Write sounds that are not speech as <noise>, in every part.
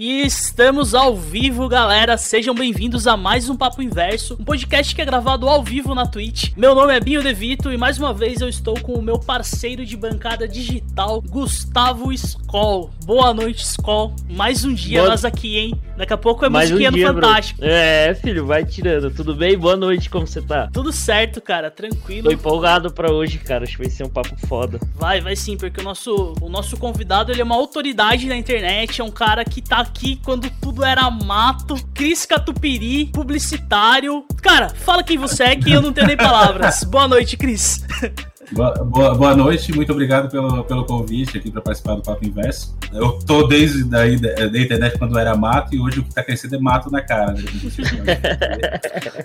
E estamos ao vivo, galera. Sejam bem-vindos a mais um Papo Inverso, um podcast que é gravado ao vivo na Twitch. Meu nome é Binho Devito e mais uma vez eu estou com o meu parceiro de bancada digital, Gustavo Skoll. Boa noite, Skoll. Mais um dia Boa... nós aqui, hein? Daqui a pouco é mais musiquinha um dia, no Fantástico. Bro. É, filho, vai tirando. Tudo bem? Boa noite, como você tá? Tudo certo, cara. Tranquilo. Tô empolgado pra hoje, cara. Acho que vai ser um papo foda. Vai, vai sim, porque o nosso, o nosso convidado ele é uma autoridade na internet, é um cara que tá aqui quando tudo era mato. Cris Catupiri, publicitário. Cara, fala quem você é que eu não tenho nem palavras. <laughs> Boa noite, Cris. Boa, boa noite, muito obrigado pelo, pelo convite aqui para participar do Papo Inverso. Eu tô desde daí da, internet quando era mato e hoje o que tá crescendo é mato na cara. Né?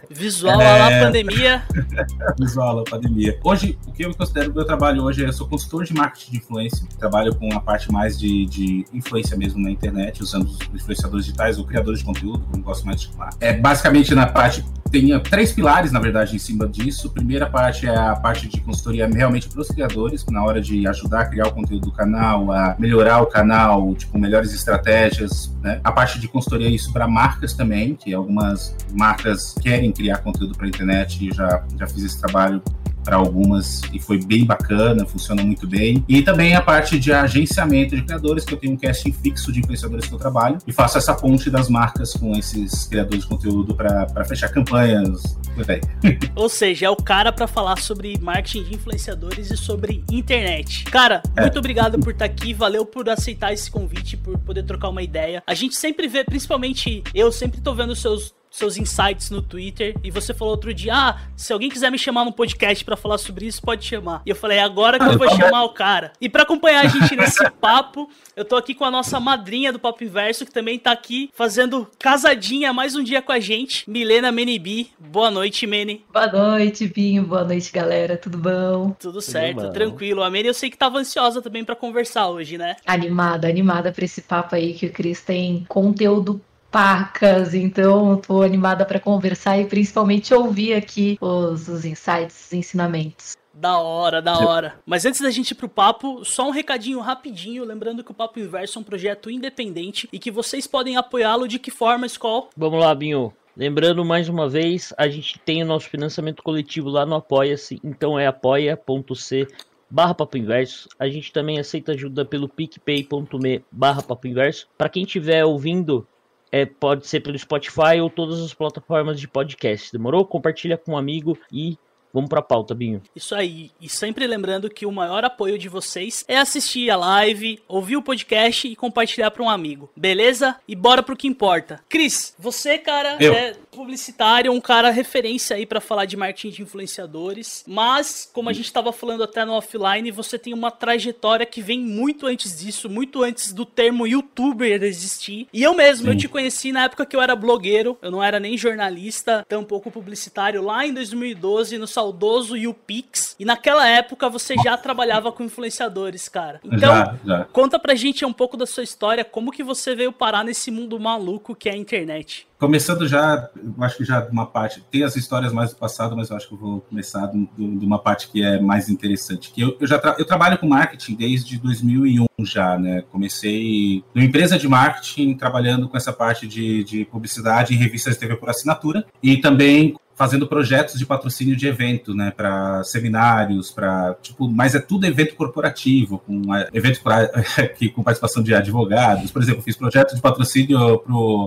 Visual é... lá pandemia. <laughs> Visual lá pandemia. Hoje, o que eu considero o meu trabalho hoje é eu sou consultor de marketing de influência. Trabalho com a parte mais de, de influência mesmo na internet, usando os influenciadores digitais ou criadores de conteúdo, como gosto mais de chamar. É basicamente na parte tem três pilares, na verdade, em cima disso. A primeira parte é a parte de consultoria realmente para os criadores, na hora de ajudar a criar o conteúdo do canal, a melhorar o canal, tipo, melhores estratégias, né? A parte de consultoria isso para marcas também, que algumas marcas querem criar conteúdo para a internet e já, já fiz esse trabalho para algumas e foi bem bacana, funciona muito bem. E também a parte de agenciamento de criadores, que eu tenho um casting fixo de influenciadores que eu trabalho e faço essa ponte das marcas com esses criadores de conteúdo para fechar campanhas. <laughs> Ou seja, é o cara para falar sobre marketing de influenciadores e sobre internet. Cara, é. muito obrigado por estar tá aqui, valeu por aceitar esse convite, por poder trocar uma ideia. A gente sempre vê, principalmente eu sempre tô vendo seus seus insights no Twitter e você falou outro dia: "Ah, se alguém quiser me chamar no podcast para falar sobre isso, pode chamar". E eu falei: é "Agora que eu vou chamar o cara". E para acompanhar a gente nesse <laughs> papo, eu tô aqui com a nossa madrinha do Papo Inverso, que também tá aqui fazendo casadinha mais um dia com a gente, Milena Menibi. Boa noite, Meni. Boa noite, Binho. Boa noite, galera. Tudo bom? Tudo certo, Tudo tranquilo. A Meni eu sei que tava ansiosa também para conversar hoje, né? Animada, animada para esse papo aí que o Cris tem conteúdo pacas, então estou animada para conversar e principalmente ouvir aqui os, os insights, os ensinamentos. Da hora, da hora. Mas antes da gente ir pro papo, só um recadinho rapidinho, lembrando que o Papo Inverso é um projeto independente e que vocês podem apoiá-lo de que forma, Skol? Vamos lá, Binho. Lembrando mais uma vez, a gente tem o nosso financiamento coletivo lá no Apoia-se, então é apoia.c barra Papo Inverso. A gente também aceita ajuda pelo picpay.me barra Papo Inverso. Para quem estiver ouvindo é, pode ser pelo Spotify ou todas as plataformas de podcast. Demorou? Compartilha com um amigo e Vamos pra pauta, Binho. Isso aí. E sempre lembrando que o maior apoio de vocês é assistir a live, ouvir o podcast e compartilhar para um amigo. Beleza? E bora pro que importa. Cris, você, cara, Eu. é publicitário, um cara referência aí para falar de marketing de influenciadores. Mas, como a gente estava falando até no offline, você tem uma trajetória que vem muito antes disso, muito antes do termo youtuber existir. E eu mesmo, Sim. eu te conheci na época que eu era blogueiro, eu não era nem jornalista, tampouco publicitário, lá em 2012, no saudoso YouPix. E naquela época você já trabalhava com influenciadores, cara. Então, já, já. conta pra gente um pouco da sua história, como que você veio parar nesse mundo maluco que é a internet. Começando já, acho que já de uma parte, tem as histórias mais do passado, mas eu acho que eu vou começar de, de uma parte que é mais interessante. Que eu, eu já tra eu trabalho com marketing desde 2001 já, né? Comecei numa empresa de marketing trabalhando com essa parte de, de publicidade em revistas de TV por assinatura e também fazendo projetos de patrocínio de evento, né, para seminários, para tipo, mas é tudo evento corporativo, com é, evento pra, <laughs> que com participação de advogados. Por exemplo, fiz projeto de patrocínio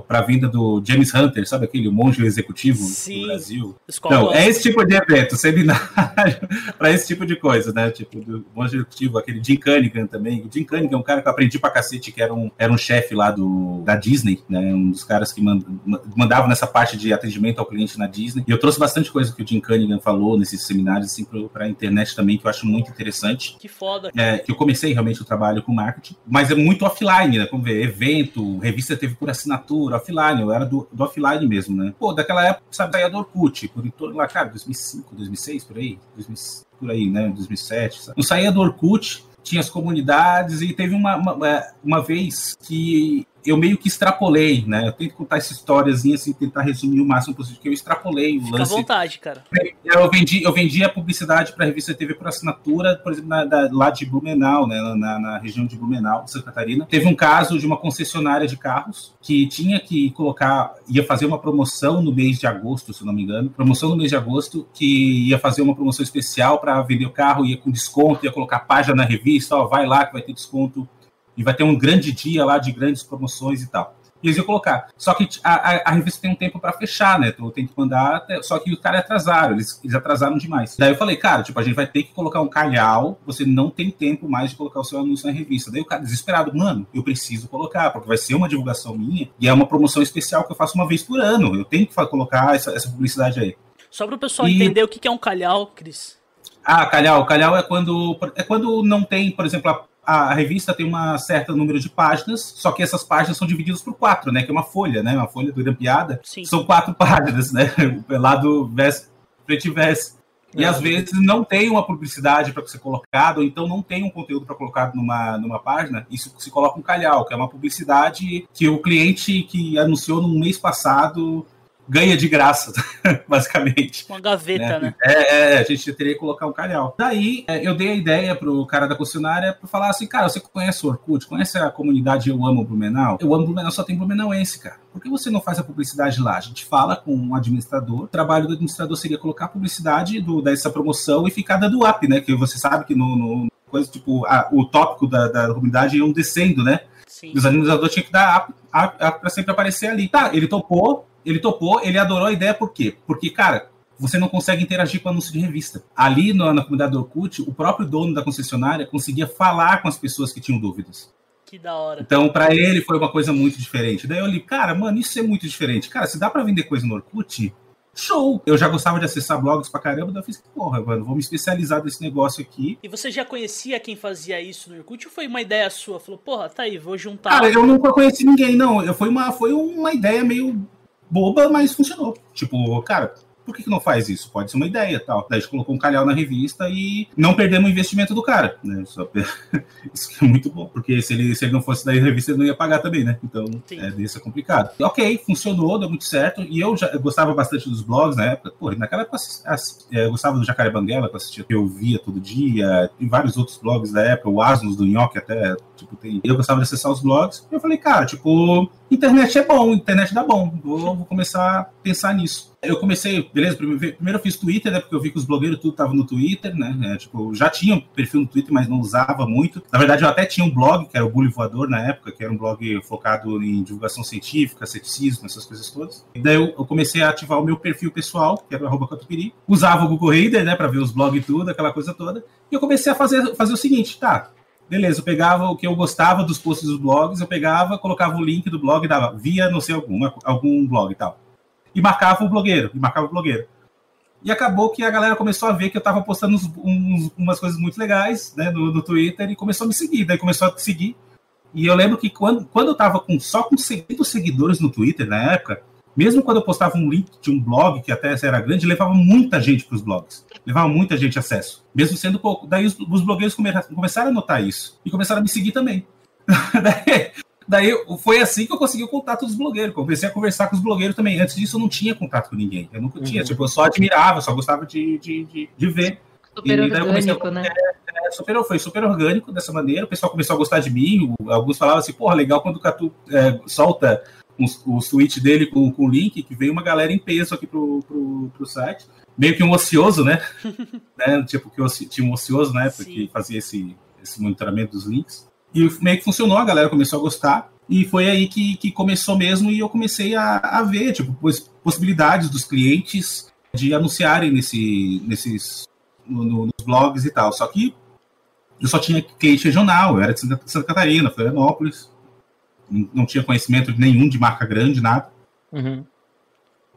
para a vinda do James Hunter, sabe aquele monge executivo Sim. do Brasil? Então, é esse tipo de evento, <laughs> seminário para esse tipo de coisa, né? Tipo, do monge executivo, aquele Jim Cunningham também. O Jim Cunningham é um cara que eu aprendi pra cacete, que era um, era um chefe lá do, da Disney, né? Um dos caras que mandava nessa parte de atendimento ao cliente na Disney. E eu trouxe bastante coisa que o Jim Cunningham falou nesses seminários, assim, para a internet também, que eu acho muito interessante. Que foda. É, que eu comecei realmente o trabalho com marketing, mas é muito offline, né? Como ver, evento, revista teve por assinatura, offline, eu era do, do offline mesmo, né? Pô, daquela época, sabe, saía do Orkut, por em torno lá, cara, 2005, 2006, por aí, 2000, por aí, né? 2007, sabe? Não saía do Orkut, tinha as comunidades e teve uma, uma, uma vez que eu meio que extrapolei, né? Eu tento contar essa historiazinha, assim, tentar resumir o máximo possível, que eu extrapolei o Fica lance. à vontade, cara. Eu vendi, eu vendi a publicidade para a revista TV por assinatura, por exemplo, na, da, lá de Blumenau, né? Na, na, região de Blumenau, Santa Catarina. Teve um caso de uma concessionária de carros que tinha que colocar, ia fazer uma promoção no mês de agosto, se não me engano, promoção no mês de agosto, que ia fazer uma promoção especial para vender o carro, ia com desconto, ia colocar página na revista, ó, vai lá que vai ter desconto e vai ter um grande dia lá de grandes promoções e tal. E eles iam colocar. Só que a, a, a revista tem um tempo para fechar, né? Então tem que mandar. Até, só que os caras atrasaram, eles, eles atrasaram demais. Daí eu falei, cara, tipo, a gente vai ter que colocar um calhau, você não tem tempo mais de colocar o seu anúncio na revista. Daí o cara, desesperado, mano, eu preciso colocar, porque vai ser uma divulgação minha e é uma promoção especial que eu faço uma vez por ano. Eu tenho que colocar essa, essa publicidade aí. Só para o pessoal e... entender o que é um calhau, Cris. Ah, calhau. Calhau é quando, é quando não tem, por exemplo, a a revista tem um certo número de páginas, só que essas páginas são divididas por quatro, né? Que é uma folha, né? Uma folha grampeada. São quatro <laughs> páginas, né? Lado vés, frente e vés. E é. às vezes não tem uma publicidade para ser colocado, ou então não tem um conteúdo para colocar numa, numa página, isso se coloca um calhau, que é uma publicidade que o cliente que anunciou no mês passado ganha de graça, <laughs> basicamente. Uma gaveta, né? né? É, é, a gente teria que colocar um calhau. Daí, é, eu dei a ideia pro cara da concessionária para falar assim, cara, você conhece o Orkut? Conhece a comunidade Eu Amo Blumenau? Eu Amo Blumenau só tem Blumenauense, cara. Por que você não faz a publicidade lá? A gente fala com um administrador, o trabalho do administrador seria colocar a publicidade do, dessa promoção e ficar dando up, né? Que você sabe que no, no coisa, tipo, a, o tópico da, da comunidade iam descendo, né? Sim. Os administradores tinham que dar up, up, up para sempre aparecer ali. Tá, ele topou, ele topou, ele adorou a ideia, por quê? Porque, cara, você não consegue interagir com anúncio de revista. Ali na, na comunidade do Orkut, o próprio dono da concessionária conseguia falar com as pessoas que tinham dúvidas. Que da hora. Então, para ele foi uma coisa muito diferente. Daí eu li, cara, mano, isso é muito diferente. Cara, se dá para vender coisa no Orkut, show! Eu já gostava de acessar blogs pra caramba, daí eu fiz, porra, mano, vou me especializar nesse negócio aqui. E você já conhecia quem fazia isso no Orkut ou foi uma ideia sua? Falou, porra, tá aí, vou juntar. Cara, eu nunca conheci ninguém, não. Foi uma, foi uma ideia meio boba, mas funcionou. Tipo, cara, por que, que não faz isso? Pode ser uma ideia tal. Daí a gente colocou um calhau na revista e não perdemos o investimento do cara, né? <laughs> Isso é muito bom, porque se ele, se ele não fosse da revista, ele não ia pagar também, né? Então, Sim. é, desse é complicado. E, ok, funcionou, deu muito certo. E eu já eu gostava bastante dos blogs na época. Pô, naquela época é, eu gostava do Jacaré Banguela, que eu assistia, que eu via todo dia. Tem vários outros blogs da época, o Asnos do Nhoque até, tipo, tem. Eu gostava de acessar os blogs. E eu falei, cara, tipo, internet é bom, internet dá bom. Vou, vou começar a pensar nisso eu comecei, beleza, primeiro eu fiz Twitter, né, porque eu vi que os blogueiros tudo estavam no Twitter, né, é, tipo, já tinha perfil no Twitter, mas não usava muito. Na verdade, eu até tinha um blog, que era o Bully Voador na época, que era um blog focado em divulgação científica, ceticismo, essas coisas todas. E daí eu, eu comecei a ativar o meu perfil pessoal, que era o arroba. Usava o Google Reader, né, para ver os blogs e tudo, aquela coisa toda. E eu comecei a fazer, fazer o seguinte, tá, Beleza, eu pegava o que eu gostava dos posts dos blogs, eu pegava, colocava o link do blog, dava via não sei algum, algum blog e tal e marcava o blogueiro, e marcava o blogueiro. E acabou que a galera começou a ver que eu estava postando uns, uns, umas coisas muito legais né, no, no, Twitter e começou a me seguir. Daí começou a seguir. E eu lembro que quando, quando eu estava com, só com 600 seguidores no Twitter na época, mesmo quando eu postava um link de um blog, que até era grande, levava muita gente para os blogs. Levava muita gente acesso, mesmo sendo pouco. Daí os, os blogueiros começaram a notar isso e começaram a me seguir também. <laughs> Daí, Daí foi assim que eu consegui o contato dos blogueiros. Comecei a conversar com os blogueiros também. Antes disso, eu não tinha contato com ninguém. Eu nunca uhum. tinha. Tipo, eu só admirava, só gostava de, de, de, de ver. Super e orgânico, a... né? É, é, super, foi super orgânico dessa maneira. O pessoal começou a gostar de mim. Alguns falavam assim, porra, legal quando o Catu é, solta o tweet dele com, com o link, que veio uma galera em peso aqui pro, pro, pro site. Meio que um ocioso, né? <laughs> né? Tipo, que tinha um ocioso na época Sim. que fazia esse, esse monitoramento dos links. E meio que funcionou, a galera começou a gostar. E foi aí que, que começou mesmo e eu comecei a, a ver, tipo, possibilidades dos clientes de anunciarem nesse, nesses, no, no, nos blogs e tal. Só que eu só tinha cliente regional, eu era de Santa, Santa Catarina, Florianópolis, não tinha conhecimento nenhum de marca grande, nada. Uhum.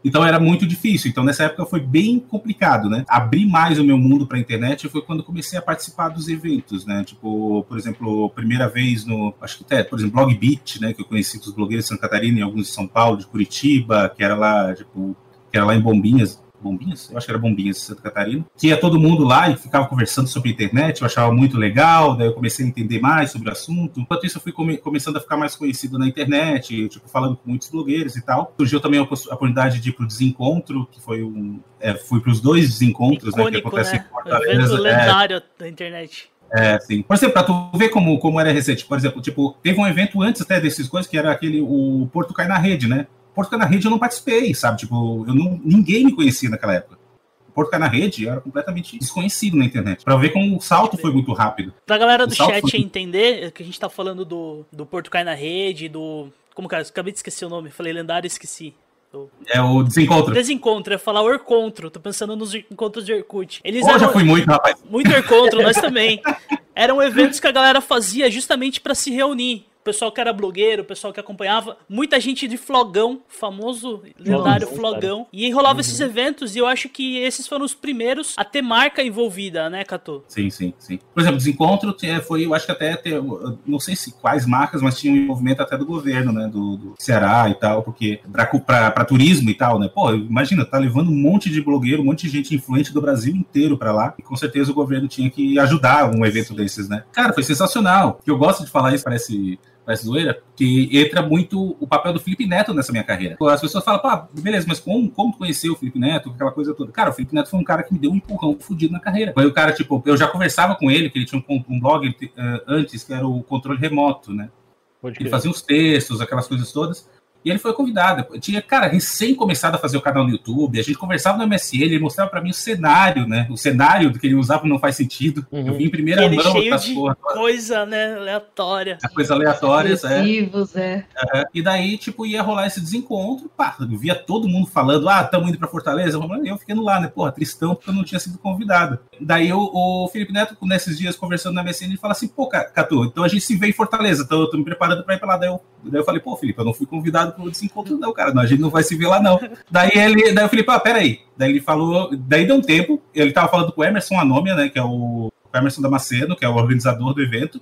Então era muito difícil. Então nessa época foi bem complicado, né? Abrir mais o meu mundo para a internet foi quando comecei a participar dos eventos, né? Tipo, por exemplo, primeira vez no, acho que até, por exemplo, Blog Beat, né? Que eu conheci dos blogueiros de Santa Catarina e alguns de São Paulo, de Curitiba, que era lá, tipo, que era lá em Bombinhas, Bombinhas? Eu acho que era Bombinhas de Santa Catarina. Que ia todo mundo lá e ficava conversando sobre internet, eu achava muito legal, daí eu comecei a entender mais sobre o assunto. Enquanto isso, eu fui come começando a ficar mais conhecido na internet, tipo, falando com muitos blogueiros e tal. Surgiu também a oportunidade de ir pro Desencontro, que foi um... É, fui pros dois desencontros, Icônico, né, que acontece né? em Fortaleza. Evento é. lendário é, da internet. É, sim. Por exemplo, pra tu ver como, como era recente, por exemplo, tipo, teve um evento antes até desses coisas, que era aquele, o Porto Cai na Rede, né? Porto Cai na Rede eu não participei, sabe? Tipo, eu não, ninguém me conhecia naquela época. Porto Cai na Rede era completamente desconhecido na internet. Pra ver como o salto foi muito rápido. Pra galera do chat foi... entender, que a gente tá falando do, do Porto Cai na Rede, do... Como que é? Acabei de esquecer o nome. Falei lendário esqueci. É o desencontro. Desencontro, é falar Orcontro. Tô pensando nos encontros de Orkut. Eles oh, eram... já fui muito, rapaz. Muito Orcontro, nós também. <laughs> Eram eventos que a galera fazia justamente para se reunir pessoal que era blogueiro, o pessoal que acompanhava, muita gente de flogão, famoso lendário Nossa, flogão, cara. e enrolava uhum. esses eventos, e eu acho que esses foram os primeiros a ter marca envolvida, né, Cato? Sim, sim, sim. Por exemplo, Desencontro foi, eu acho que até, ter, não sei se quais marcas, mas tinha um envolvimento até do governo, né, do, do Ceará e tal, porque para turismo e tal, né, pô, imagina, tá levando um monte de blogueiro, um monte de gente influente do Brasil inteiro para lá, e com certeza o governo tinha que ajudar um evento desses, né. Cara, foi sensacional. Que eu gosto de falar isso, parece parece zoeira, que entra muito o papel do Felipe Neto nessa minha carreira. As pessoas falam, pá, beleza, mas como, como tu conheceu o Felipe Neto, aquela coisa toda? Cara, o Felipe Neto foi um cara que me deu um empurrão fudido na carreira. Foi o cara, tipo, eu já conversava com ele, que ele tinha um, um blog uh, antes, que era o controle remoto, né? Ele fazia uns textos, aquelas coisas todas. E ele foi convidado. Eu tinha, cara, recém começado a fazer o canal no YouTube, a gente conversava no MSN, ele mostrava para mim o cenário, né? O cenário do que ele usava não faz sentido. Uhum. Eu vi em primeira ele mão cheio de porra. coisa, né, aleatória. A coisa aleatória, é. é. é. E daí, tipo, ia rolar esse desencontro, pá, eu via todo mundo falando, ah, estamos indo para Fortaleza, eu ficando lá, né? Porra, tristão, porque eu não tinha sido convidado. Daí o, o Felipe Neto, nesses dias, conversando na MSN, ele fala assim, pô, Catu, então a gente se vê em Fortaleza, então eu tô me preparando para ir para lá. Daí eu, daí eu falei, pô, Felipe, eu não fui convidado convidado pro desencontro, não, cara. Não, a gente não vai se ver lá, não. Daí ele, daí eu falei, pá, peraí. Daí ele falou, daí deu um tempo, ele tava falando com o Emerson Anômia, né, que é o, o Emerson Damasceno, que é o organizador do evento.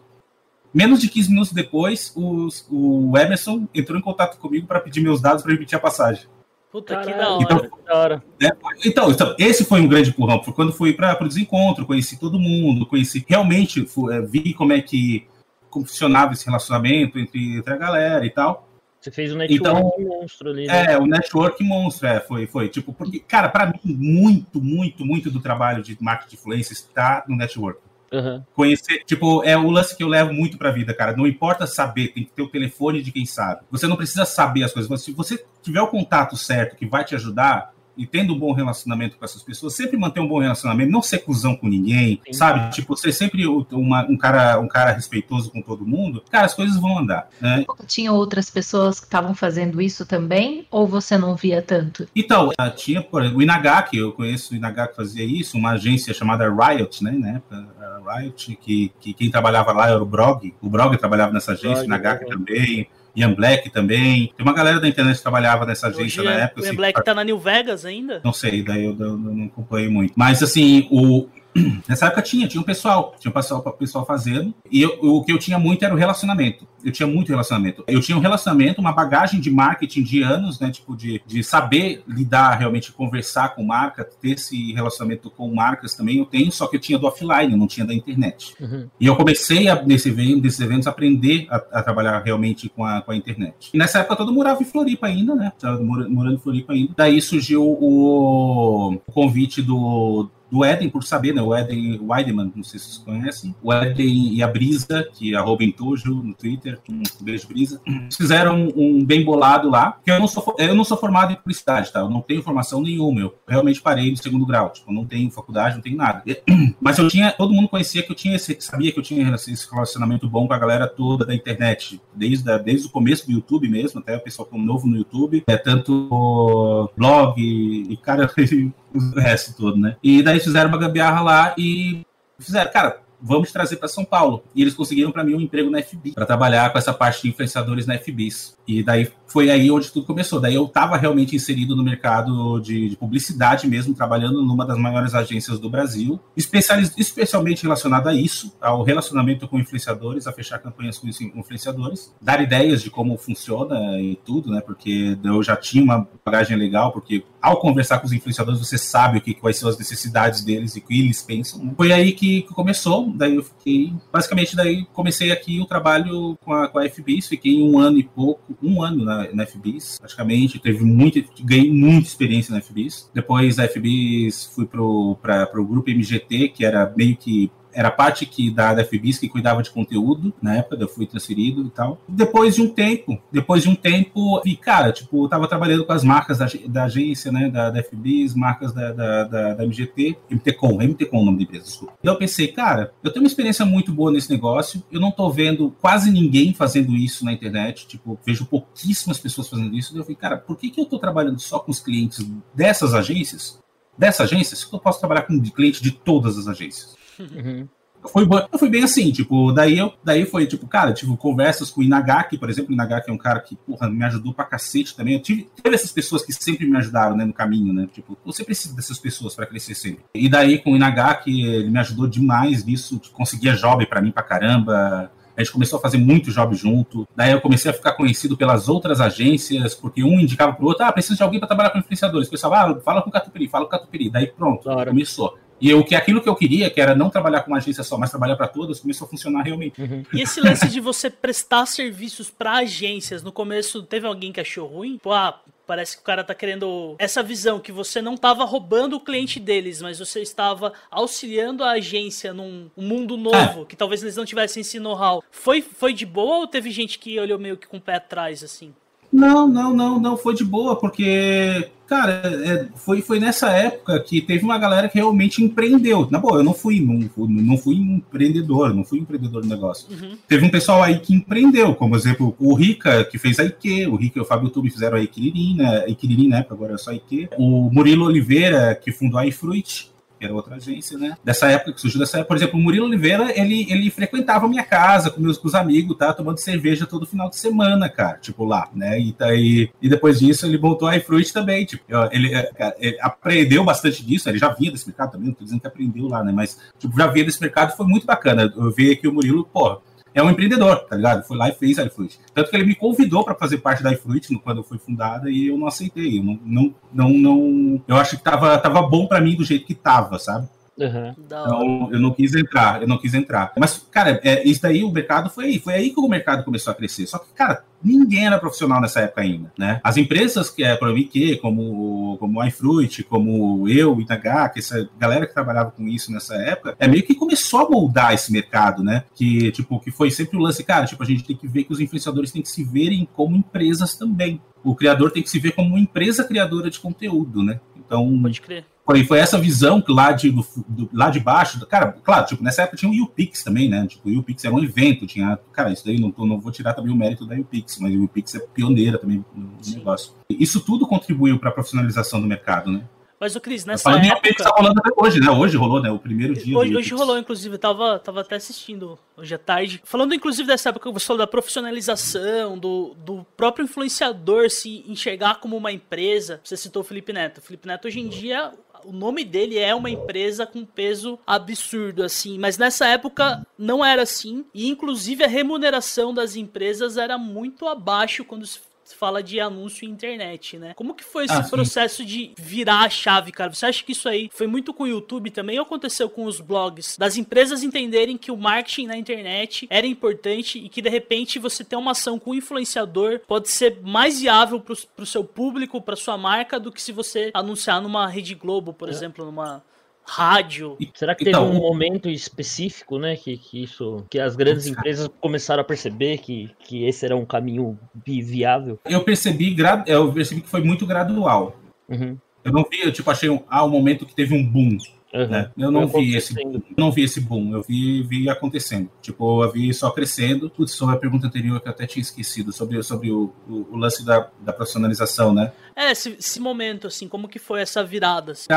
Menos de 15 minutos depois, os, o Emerson entrou em contato comigo para pedir meus dados para emitir a passagem. Puta, Caralho, que da hora. Então, que da hora. Né, então, então, esse foi um grande empurrão. Foi quando fui para o desencontro, conheci todo mundo, conheci realmente, fui, é, vi como é que como funcionava esse relacionamento entre, entre a galera e tal. Você fez um network então, monstro ali. Né? É, o network monstro, é, foi, foi. Tipo, porque, cara, para mim, muito, muito, muito do trabalho de marketing influência está no network. Uhum. Conhecer, tipo, é o lance que eu levo muito pra vida, cara. Não importa saber, tem que ter o telefone de quem sabe. Você não precisa saber as coisas, mas se você tiver o contato certo que vai te ajudar, e tendo um bom relacionamento com essas pessoas, sempre manter um bom relacionamento, não ser cuzão com ninguém, Sim. sabe? Tipo, ser sempre uma, um, cara, um cara respeitoso com todo mundo, cara, as coisas vão andar. Né? Tinha outras pessoas que estavam fazendo isso também, ou você não via tanto? Então, ah, tinha, por exemplo, o Inagaki, eu conheço o Inagaki que fazia isso, uma agência chamada Riot, né, na época, Riot, que, que quem trabalhava lá era o Brog, o Brog trabalhava nessa agência, o Inagaki também, Ian Black também. Tem uma galera da internet que trabalhava nessa agência na época. O Ian assim, Black tá na New Vegas ainda? Não sei, daí eu, eu, eu não acompanhei muito. Mas assim, o, <clears throat> Nessa época tinha, tinha um pessoal, tinha um pessoal, pessoal fazendo, e eu, o que eu tinha muito era o relacionamento. Eu tinha muito relacionamento. Eu tinha um relacionamento, uma bagagem de marketing de anos, né? Tipo, de, de saber lidar, realmente, conversar com marca, ter esse relacionamento com marcas também eu tenho, só que eu tinha do offline, eu não tinha da internet. Uhum. E eu comecei a, nesse evento, nesses eventos, a aprender a, a, trabalhar realmente com a, com a internet. E nessa época todo morava em Floripa ainda, né? morando em Floripa ainda. Daí surgiu o, o convite do, do Eden, por saber, né? O Eden Weideman, não sei se vocês conhecem. O Eden e a Brisa, que é arroba Entojo no Twitter, um beijo Brisa. Fizeram um, bem bolado lá, que eu não sou eu não sou formado em publicidade, tá? Eu não tenho formação nenhuma, eu realmente parei no segundo grau, tipo, eu não tenho faculdade, não tenho nada. <clears throat> Mas eu tinha, todo mundo conhecia que eu tinha esse, sabia que eu tinha esse relacionamento bom com a galera toda da internet, desde, desde o começo do YouTube mesmo, até o pessoal como novo no YouTube, é tanto blog e cara <laughs> o resto todo, né? E daí fizeram uma gambiarra lá e fizeram, cara, vamos trazer para São Paulo. E eles conseguiram para mim um emprego na FB, para trabalhar com essa parte de influenciadores na FBs. E daí foi aí onde tudo começou. Daí eu estava realmente inserido no mercado de, de, publicidade mesmo, trabalhando numa das maiores agências do Brasil, especialmente relacionado a isso, ao relacionamento com influenciadores, a fechar campanhas com influenciadores, dar ideias de como funciona e tudo, né? Porque eu já tinha uma bagagem legal, porque ao conversar com os influenciadores você sabe o que quais são as necessidades deles e o que eles pensam. Né? Foi aí que começou, daí eu fiquei, basicamente daí comecei aqui o trabalho com a, com a FBIS, fiquei um ano e pouco, um ano na na, FBIS, praticamente. Teve muito, ganhei muita experiência na FBIS. Depois da FBIS fui para o grupo MGT, que era meio que era parte que da, FBIS que cuidava de conteúdo, na época eu fui transferido e tal. Depois de um tempo, depois de um tempo, vi, cara, tipo, eu tava trabalhando com as marcas da, da agência, né, da, da FBIS, marcas da, da, da, da MGT, MTCom, MTCom é o nome da empresa, desculpa. E eu pensei, cara, eu tenho uma experiência muito boa nesse negócio, eu não tô vendo quase ninguém fazendo isso na internet, tipo, vejo pouquíssimas pessoas fazendo isso, e eu falei, cara, por que que eu tô trabalhando só com os clientes dessas agências, dessa agência, se eu posso trabalhar com cliente de todas as agências? Uhum. Foi, fui bem assim, tipo, daí eu, daí foi, tipo, cara, tive conversas com o Inagaki, por exemplo, o Inagaki é um cara que, porra, me ajudou pra cacete também. Eu tive, teve essas pessoas que sempre me ajudaram, né, no caminho, né, tipo, você precisa dessas pessoas para crescer sempre. E daí com o Inagaki, ele me ajudou demais nisso, conseguia job para mim pra caramba, a gente começou a fazer muito job junto. Daí eu comecei a ficar conhecido pelas outras agências, porque um indicava pro outro, ah, preciso de alguém para trabalhar com influenciadores. O pessoal, ah, fala com o Catupiry, fala com o Catupiry. Daí pronto, começou. E o que aquilo que eu queria, que era não trabalhar com uma agência só, mas trabalhar para todas, começou a funcionar realmente. Uhum. E esse lance de você prestar serviços para agências, no começo teve alguém que achou ruim? Pô, ah, parece que o cara tá querendo essa visão que você não estava roubando o cliente deles, mas você estava auxiliando a agência num mundo novo, é. que talvez eles não tivessem esse know-how. Foi, foi de boa ou teve gente que olhou meio que com o pé atrás, assim? Não, não, não, não foi de boa, porque, cara, é, foi, foi nessa época que teve uma galera que realmente empreendeu. Na boa, eu não fui, não, não fui empreendedor, não fui empreendedor do negócio. Uhum. Teve um pessoal aí que empreendeu, como exemplo, o Rica, que fez a IQ, o Rica e o Fábio Tube fizeram a Iquiririm, né? Iquiririm, né? Agora é só IQ. O Murilo Oliveira, que fundou a iFruit era outra agência, né? Dessa época, que surgiu dessa época, por exemplo, o Murilo Oliveira, ele, ele frequentava a minha casa com meus com os amigos, tá? Tomando cerveja todo final de semana, cara, tipo, lá, né? E, tá, e, e depois disso ele montou a iFruit também, tipo, ele, é, cara, ele, aprendeu bastante disso, ele já vinha desse mercado também, não tô dizendo que aprendeu lá, né? Mas, tipo, já vinha desse mercado foi muito bacana. Eu vi que o Murilo, porra, é um empreendedor, tá ligado? Foi lá e fez a iFruit. Tanto que ele me convidou para fazer parte da iFruit quando foi fundada e eu não aceitei. Eu não, não, não, não eu acho que tava, tava bom para mim do jeito que tava, sabe? Uhum. Então, eu não quis entrar, eu não quis entrar. Mas, cara, é, isso daí, o mercado foi aí. Foi aí que o mercado começou a crescer. Só que, cara, ninguém era profissional nessa época ainda, né? As empresas que é para o IQ, como como iFruit, como eu, Itagá, que essa galera que trabalhava com isso nessa época, é meio que começou a moldar esse mercado, né? Que tipo, que foi sempre o lance, cara, tipo, a gente tem que ver que os influenciadores têm que se verem como empresas também. O criador tem que se ver como uma empresa criadora de conteúdo, né? Então, pode crer foi, foi essa visão que lá de, do, do, lá de baixo, cara, claro, tipo, nessa época tinha o UPix também, né? Tipo, o UPix era um evento, tinha, cara, isso daí não, não vou tirar também o mérito da UPix, mas o UPix é pioneira também no Sim. negócio. Isso tudo contribuiu para a profissionalização do mercado, né? Mas o Cris, nessa época... UPix tá rolando até hoje, né? Hoje rolou, né? O primeiro dia Hoje, hoje rolou, inclusive, tava, tava até assistindo hoje à tarde. Falando, inclusive, dessa época que você falou da profissionalização, do, do próprio influenciador se enxergar como uma empresa. Você citou o Felipe Neto. O Felipe Neto, hoje em dia, o nome dele é uma empresa com peso absurdo, assim. Mas nessa época não era assim. E inclusive a remuneração das empresas era muito abaixo quando se fala de anúncio em internet, né? Como que foi esse ah, processo de virar a chave, cara? Você acha que isso aí foi muito com o YouTube também ou aconteceu com os blogs? Das empresas entenderem que o marketing na internet era importante e que de repente você ter uma ação com o influenciador pode ser mais viável pro, pro seu público, pra sua marca, do que se você anunciar numa Rede Globo, por é. exemplo, numa rádio. Será que então, teve um momento específico, né, que, que isso, que as grandes empresas começaram a perceber que, que esse era um caminho viável? Eu percebi, eu percebi que foi muito gradual. Uhum. Eu não vi, eu tipo achei um, ah, um momento que teve um boom. Uhum. Né? Eu não vi esse não vi esse boom, eu vi, vi acontecendo. Tipo, eu vi só crescendo. Putz, sobre a pergunta anterior que eu até tinha esquecido, sobre, sobre o, o, o lance da, da profissionalização, né? É, esse, esse momento, assim, como que foi essa virada? Assim?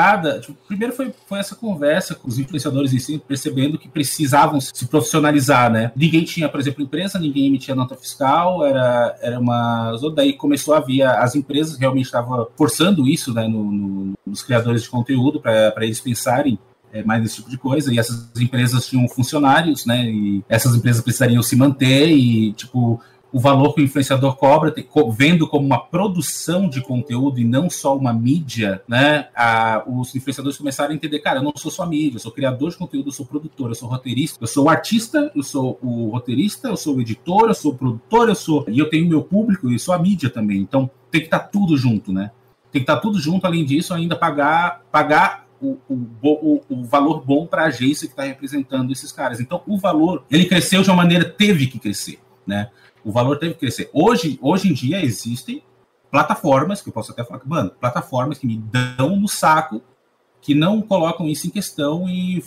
Tipo, primeiro foi, foi essa conversa com os influenciadores em si, percebendo que precisavam se profissionalizar, né? Ninguém tinha, por exemplo, empresa, ninguém emitia nota fiscal, era, era uma. Daí começou a vir, as empresas realmente estavam forçando isso, né, no, no, nos criadores de conteúdo, para eles pensarem é, mais esse tipo de coisa. E essas empresas tinham funcionários, né? E essas empresas precisariam se manter e, tipo, o valor que o influenciador cobra, vendo como uma produção de conteúdo e não só uma mídia, né? A, os influenciadores começaram a entender, cara, eu não sou só mídia, eu sou criador de conteúdo, eu sou produtor, eu sou roteirista, eu sou artista, eu sou o roteirista, eu sou o editor, eu sou o produtor, eu sou. E eu tenho meu público e sou a mídia também. Então tem que estar tá tudo junto, né? Tem que estar tá tudo junto, além disso, ainda pagar, pagar o, o, o, valor bom para a agência que está representando esses caras. Então, o valor, ele cresceu de uma maneira, teve que crescer, né? O valor teve que crescer. Hoje, hoje em dia existem plataformas, que eu posso até falar, mano, plataformas que me dão no saco, que não colocam isso em questão e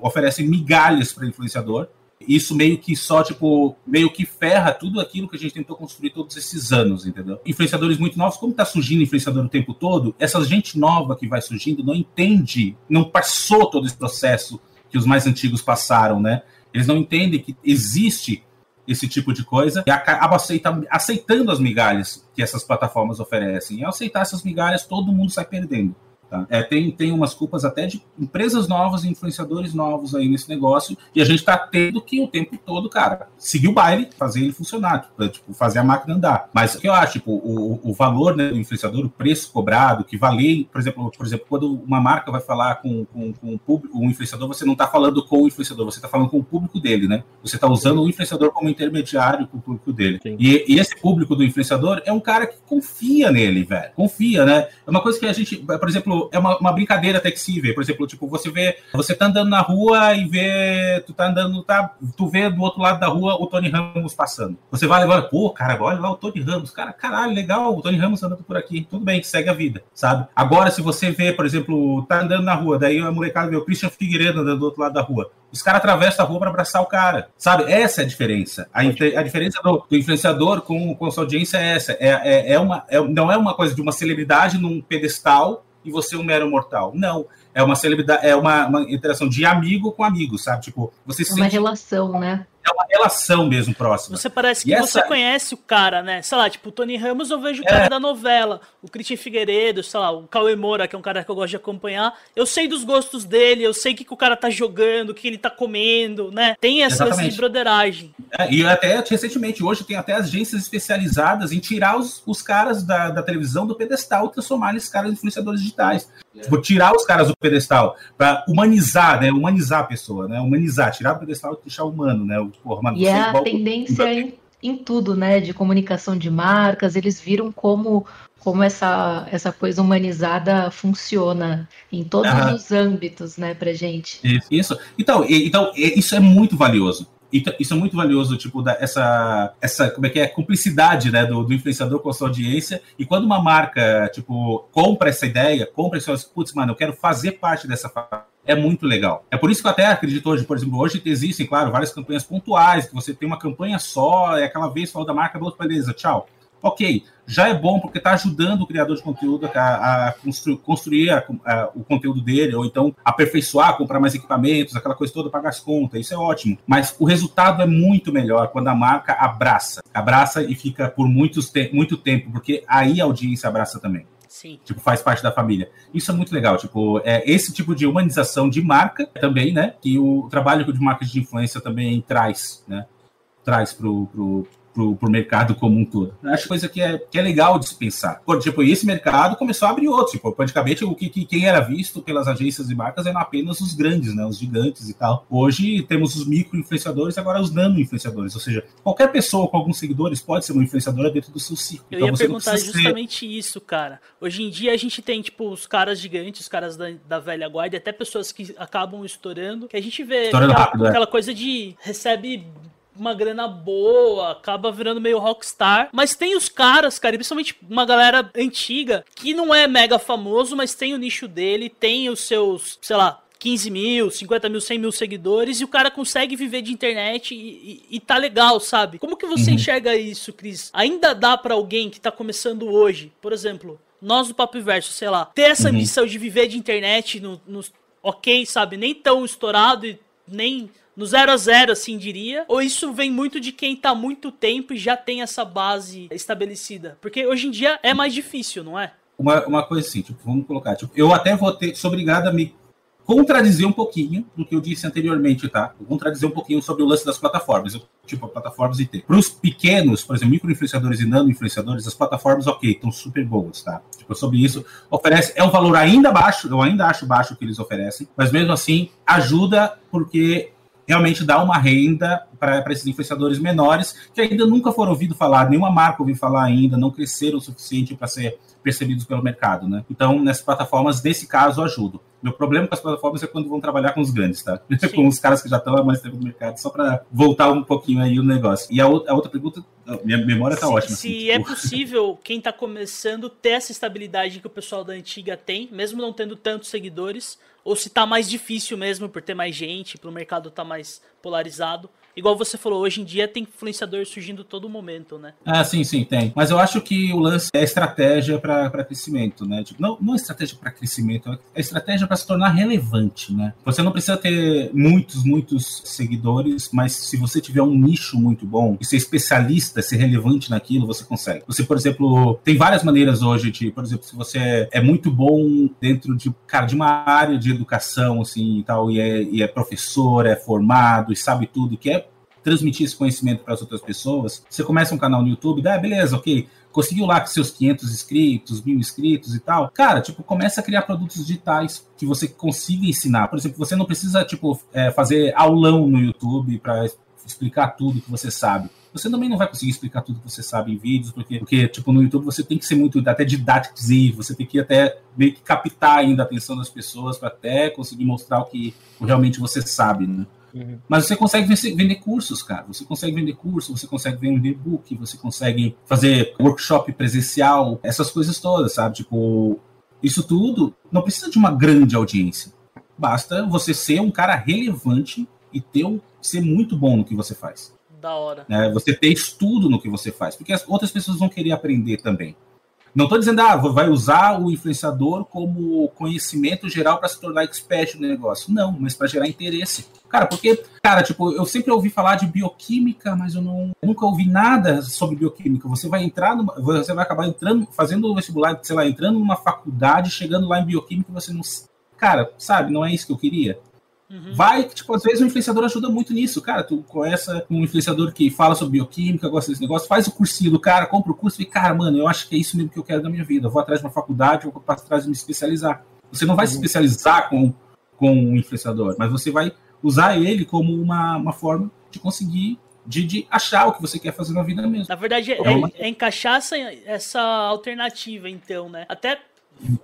oferecem migalhas para influenciador, isso meio que só, tipo, meio que ferra tudo aquilo que a gente tentou construir todos esses anos, entendeu? Influenciadores muito novos, como tá surgindo influenciador o tempo todo, essa gente nova que vai surgindo não entende, não passou todo esse processo que os mais antigos passaram, né? Eles não entendem que existe esse tipo de coisa e acaba aceitando as migalhas que essas plataformas oferecem. E ao aceitar essas migalhas, todo mundo sai perdendo. Tá? É, tem, tem umas culpas até de empresas novas e influenciadores novos aí nesse negócio, e a gente está tendo que o tempo todo, cara, seguir o baile, fazer ele funcionar, tipo, tipo, fazer a máquina andar. Mas o que eu acho, tipo, o, o valor né, do influenciador, o preço cobrado, que vale, por exemplo, por exemplo, quando uma marca vai falar com, com, com o público, um influenciador, você não está falando com o influenciador, você está falando com o público dele, né? Você está usando o influenciador como intermediário com o público dele. E, e, esse público do influenciador é um cara que confia nele, velho. Confia, né? É uma coisa que a gente, por exemplo, é uma, uma brincadeira até que se vê. Por exemplo, tipo, você vê, você tá andando na rua e vê, tu tá andando, tá, tu vê do outro lado da rua o Tony Ramos passando. Você vai levar, pô, cara, olha lá o Tony Ramos, cara, caralho, legal, o Tony Ramos andando por aqui. Tudo bem, segue a vida, sabe? Agora, se você vê, por exemplo, tá andando na rua, daí a molecada vê o Christian Figueiredo andando do outro lado da rua. Os caras atravessam a rua para abraçar o cara, sabe? Essa é a diferença. A, a diferença do, do, influenciador com, com a sua audiência é essa. É, é, é uma, é, não é uma coisa de uma celebridade num pedestal e você é um mero mortal. Não. É uma celebridade, é uma, uma interação de amigo com amigo, sabe? Tipo, você é uma relação, né? É uma relação mesmo próxima. Você parece que e você essa... conhece o cara, né? Sei lá, tipo, o Tony Ramos eu vejo o cara é. da novela, o Christian Figueiredo, sei lá, o Cauê Moura, que é um cara que eu gosto de acompanhar. Eu sei dos gostos dele, eu sei o que, que o cara tá jogando, o que ele tá comendo, né? Tem essa, essa de broderagem. É, e até recentemente, hoje tem até agências especializadas em tirar os, os caras da, da televisão do pedestal e transformar esses caras em influenciadores digitais. É. Tipo, tirar os caras do pedestal para humanizar, né? Humanizar a pessoa, né? Humanizar, tirar o pedestal e deixar humano, né? Porra, mano, e é a tendência em, em tudo, né? De comunicação de marcas, eles viram como como essa, essa coisa humanizada funciona em todos ah. os âmbitos, né, pra gente. Isso. Então, então, isso é muito valioso. Isso é muito valioso, tipo, da, essa, essa, como é que é, cumplicidade, né, do, do influenciador com a sua audiência. E quando uma marca, tipo, compra essa ideia, compra esse, putz, mano, eu quero fazer parte dessa é muito legal. É por isso que eu até acredito hoje, por exemplo, hoje existem, claro, várias campanhas pontuais, que você tem uma campanha só, é aquela vez falou da marca, beleza, tchau. Ok, já é bom porque está ajudando o criador de conteúdo a, a constru, construir a, a, o conteúdo dele, ou então aperfeiçoar, comprar mais equipamentos, aquela coisa toda, pagar as contas, isso é ótimo. Mas o resultado é muito melhor quando a marca abraça, abraça e fica por muitos te muito tempo, porque aí a audiência abraça também. Sim. Tipo, faz parte da família. Isso é muito legal. Tipo, é esse tipo de humanização de marca também, né? Que o trabalho de marketing de influência também traz, né? Traz pro, pro, pro, pro mercado como um todo. Acho coisa que é, que é legal de se pensar. Por, tipo, esse mercado começou a abrir outros. Tipo, praticamente o que, que quem era visto pelas agências e marcas eram apenas os grandes, né? Os gigantes e tal. Hoje temos os micro influenciadores, agora os nano influenciadores. Ou seja, qualquer pessoa com alguns seguidores pode ser uma influenciadora dentro do seu ciclo. Eu então, ia perguntar justamente ser... isso, cara. Hoje em dia a gente tem, tipo, os caras gigantes, os caras da, da velha guarda, até pessoas que acabam estourando, que a gente vê aquela, rápido, é. aquela coisa de recebe uma grana boa, acaba virando meio rockstar. Mas tem os caras, cara, principalmente uma galera antiga, que não é mega famoso, mas tem o nicho dele, tem os seus, sei lá, 15 mil, 50 mil, 100 mil seguidores e o cara consegue viver de internet e, e, e tá legal, sabe? Como que você uhum. enxerga isso, Cris? Ainda dá para alguém que tá começando hoje, por exemplo, nós do Papo Inverso, sei lá, ter essa uhum. missão de viver de internet no, no ok, sabe, nem tão estourado e nem no zero a zero, assim diria? Ou isso vem muito de quem tá muito tempo e já tem essa base estabelecida? Porque hoje em dia é mais difícil, não é? Uma, uma coisa assim, tipo, vamos colocar, tipo, eu até vou ter, sou obrigado a me contradizer um pouquinho do que eu disse anteriormente, tá? Vou contradizer um pouquinho sobre o lance das plataformas, tipo, plataformas IT. Para os pequenos, por exemplo, microinfluenciadores e nano-influenciadores, as plataformas, ok, estão super boas, tá? Tipo, sobre isso, oferece, é um valor ainda baixo, eu ainda acho baixo o que eles oferecem, mas mesmo assim, ajuda porque realmente dá uma renda para esses influenciadores menores que ainda nunca foram ouvidos falar, nenhuma marca ouviu falar ainda, não cresceram o suficiente para ser percebidos pelo mercado, né? Então, nessas plataformas, nesse caso, ajudo. Meu problema com as plataformas é quando vão trabalhar com os grandes, tá? <laughs> com os caras que já estão há mais tempo no mercado, só para voltar um pouquinho aí o negócio. E a, outra, a outra pergunta, minha memória tá se, ótima. Se assim, é tipo... possível quem está começando ter essa estabilidade que o pessoal da antiga tem, mesmo não tendo tantos seguidores, ou se tá mais difícil mesmo por ter mais gente, pro mercado tá mais polarizado. Igual você falou, hoje em dia tem influenciador surgindo todo momento, né? Ah, sim, sim, tem. Mas eu acho que o lance é estratégia para crescimento, né? Tipo, não, não é estratégia para crescimento, é estratégia para se tornar relevante, né? Você não precisa ter muitos, muitos seguidores, mas se você tiver um nicho muito bom e ser especialista, ser relevante naquilo, você consegue. Você, por exemplo, tem várias maneiras hoje de, por exemplo, se você é muito bom dentro de, cara, de uma área de educação, assim, e tal, e é, e é professor, é formado e sabe tudo, que é transmitir esse conhecimento para as outras pessoas. Você começa um canal no YouTube, ah, beleza, ok, conseguiu lá com seus 500 inscritos, mil inscritos e tal. Cara, tipo, começa a criar produtos digitais que você consiga ensinar. Por exemplo, você não precisa, tipo, é, fazer aulão no YouTube para explicar tudo que você sabe. Você também não vai conseguir explicar tudo que você sabe em vídeos, porque, porque tipo, no YouTube você tem que ser muito até didático, você tem que até meio que captar ainda a atenção das pessoas para até conseguir mostrar o que realmente você sabe, né? Uhum. Mas você consegue vender cursos, cara. Você consegue vender curso, você consegue vender e-book, você consegue fazer workshop presencial, essas coisas todas, sabe? Tipo, isso tudo não precisa de uma grande audiência. Basta você ser um cara relevante e ter um, ser muito bom no que você faz. Da hora. É, você ter estudo no que você faz, porque as outras pessoas vão querer aprender também. Não estou dizendo, ah, vai usar o influenciador como conhecimento geral para se tornar expert no negócio. Não, mas para gerar interesse. Cara, porque, cara, tipo, eu sempre ouvi falar de bioquímica, mas eu não eu nunca ouvi nada sobre bioquímica. Você vai entrar, numa, você vai acabar entrando, fazendo o vestibular, sei lá, entrando numa faculdade, chegando lá em bioquímica, você não. Cara, sabe, não é isso que eu queria. Uhum. Vai, tipo, às vezes o influenciador ajuda muito nisso, cara. Tu conhece um influenciador que fala sobre bioquímica, gosta desse negócio, faz o cursinho do cara, compra o curso e, cara, mano, eu acho que é isso mesmo que eu quero na minha vida. Eu vou atrás de uma faculdade, eu vou atrás de me especializar. Você não vai uhum. se especializar com, com um influenciador, mas você vai usar ele como uma, uma forma de conseguir de, de, achar o que você quer fazer na vida mesmo. Na verdade, é, é, é encaixar essa, essa alternativa, então, né? Até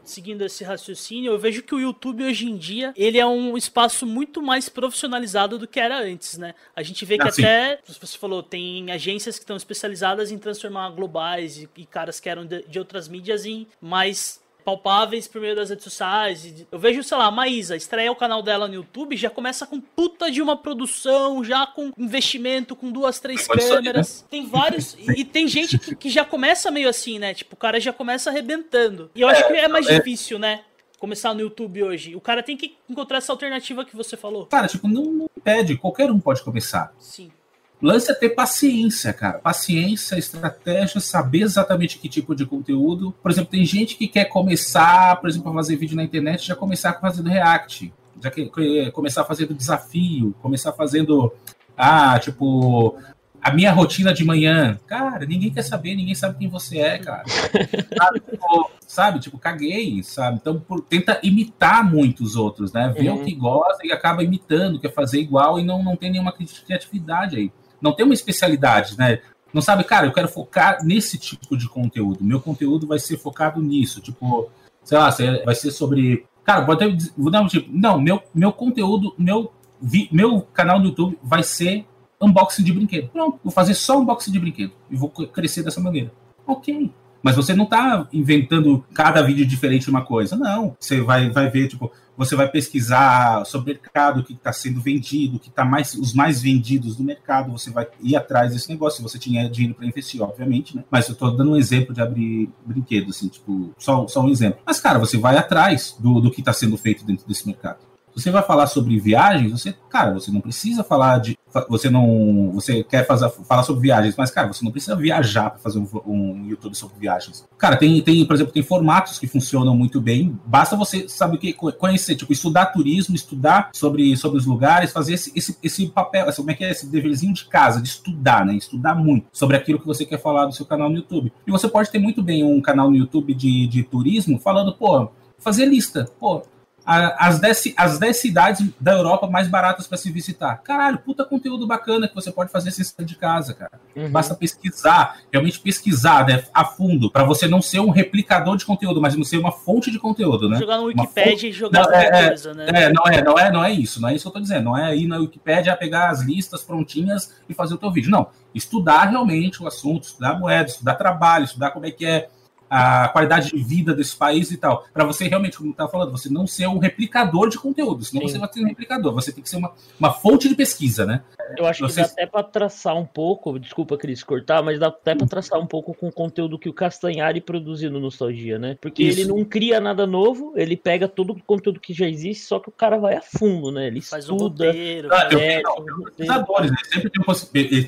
seguindo esse raciocínio, eu vejo que o YouTube hoje em dia, ele é um espaço muito mais profissionalizado do que era antes, né? A gente vê que ah, até, você falou, tem agências que estão especializadas em transformar globais e, e caras que eram de, de outras mídias em mais palpáveis por meio das redes sociais. Eu vejo, sei lá, a Maísa estreia o canal dela no YouTube, já começa com puta de uma produção, já com investimento, com duas, três câmeras. Tem vários. <laughs> e tem gente que, que, já começa meio assim, né? Tipo, o cara já começa arrebentando. E eu acho que é mais é. difícil, né? Começar no YouTube hoje. O cara tem que encontrar essa alternativa que você falou. Cara, tipo, não, não pede, qualquer um pode começar. Sim. O lance é ter paciência, cara. Paciência, estratégia, saber exatamente que tipo de conteúdo. Por exemplo, tem gente que quer começar, por exemplo, a fazer vídeo na internet, já começar fazendo React. Já que começar fazendo desafio, começar fazendo, ah, tipo, a minha rotina de manhã. Cara, ninguém quer saber, ninguém sabe quem você é, cara. <laughs> sabe, tipo, sabe, tipo, caguei, sabe? Então, por, tenta imitar muitos outros, né? Vê uhum. o que gosta e acaba imitando, quer fazer igual e não, não tem nenhuma criatividade aí não tem uma especialidade, né? Não sabe, cara, eu quero focar nesse tipo de conteúdo. Meu conteúdo vai ser focado nisso. Tipo, sei lá, vai ser sobre. Cara, vou, até, vou dar um tipo. Não, meu, meu conteúdo, meu, vi, meu canal no YouTube vai ser unboxing de brinquedo. Pronto, vou fazer só unboxing de brinquedo. E vou crescer dessa maneira. Ok. Mas você não está inventando cada vídeo diferente uma coisa. Não. Você vai, vai ver, tipo, você vai pesquisar sobre o mercado, o que está sendo vendido, o que está mais, os mais vendidos do mercado, você vai ir atrás desse negócio, se você tinha dinheiro para investir, obviamente, né? Mas eu estou dando um exemplo de abrir brinquedo, assim, tipo, só, só um exemplo. Mas, cara, você vai atrás do, do que está sendo feito dentro desse mercado você vai falar sobre viagens, você, cara, você não precisa falar de. Você não. Você quer fazer, falar sobre viagens, mas, cara, você não precisa viajar para fazer um, um, YouTube sobre viagens. Cara, tem, tem, por exemplo, tem formatos que funcionam muito bem. Basta você saber o que conhecer, tipo, estudar turismo, estudar sobre, sobre os lugares, fazer esse, esse, esse papel, como é que é esse deverzinho de casa, de estudar, né? Estudar muito sobre aquilo que você quer falar do seu canal no YouTube. E você pode ter muito bem um canal no YouTube de, de turismo falando, pô, fazer lista. Pô, as 10, as 10 cidades da Europa mais baratas para se visitar. Caralho, puta conteúdo bacana que você pode fazer sem sair de casa, cara. Uhum. Basta pesquisar, realmente pesquisar né, a fundo, para você não ser um replicador de conteúdo, mas não ser uma fonte de conteúdo, né? Jogar no Wikipedia fonte... e jogar não, é, é, coisa, né? É, não é, não é, não é isso, não é isso que eu tô dizendo. Não é ir na Wikipedia pegar as listas prontinhas e fazer o teu vídeo. Não. Estudar realmente o assunto, estudar moeda, estudar trabalho, estudar como é que é a qualidade de vida desse país e tal. Para você realmente, como estava falando, você não ser um replicador de conteúdo, senão Sim. você vai ser um replicador, você tem que ser uma, uma fonte de pesquisa, né? Eu acho você... que dá até para traçar um pouco, desculpa, Cris, cortar, mas dá até para traçar um pouco com o conteúdo que o Castanhari produziu no Nostalgia, né? Porque Isso. ele não cria nada novo, ele pega todo o conteúdo que já existe, só que o cara vai a fundo, né? Ele Faz estuda. Um roteiro, ah, é, não, pesquisadores, né? sempre, tem um,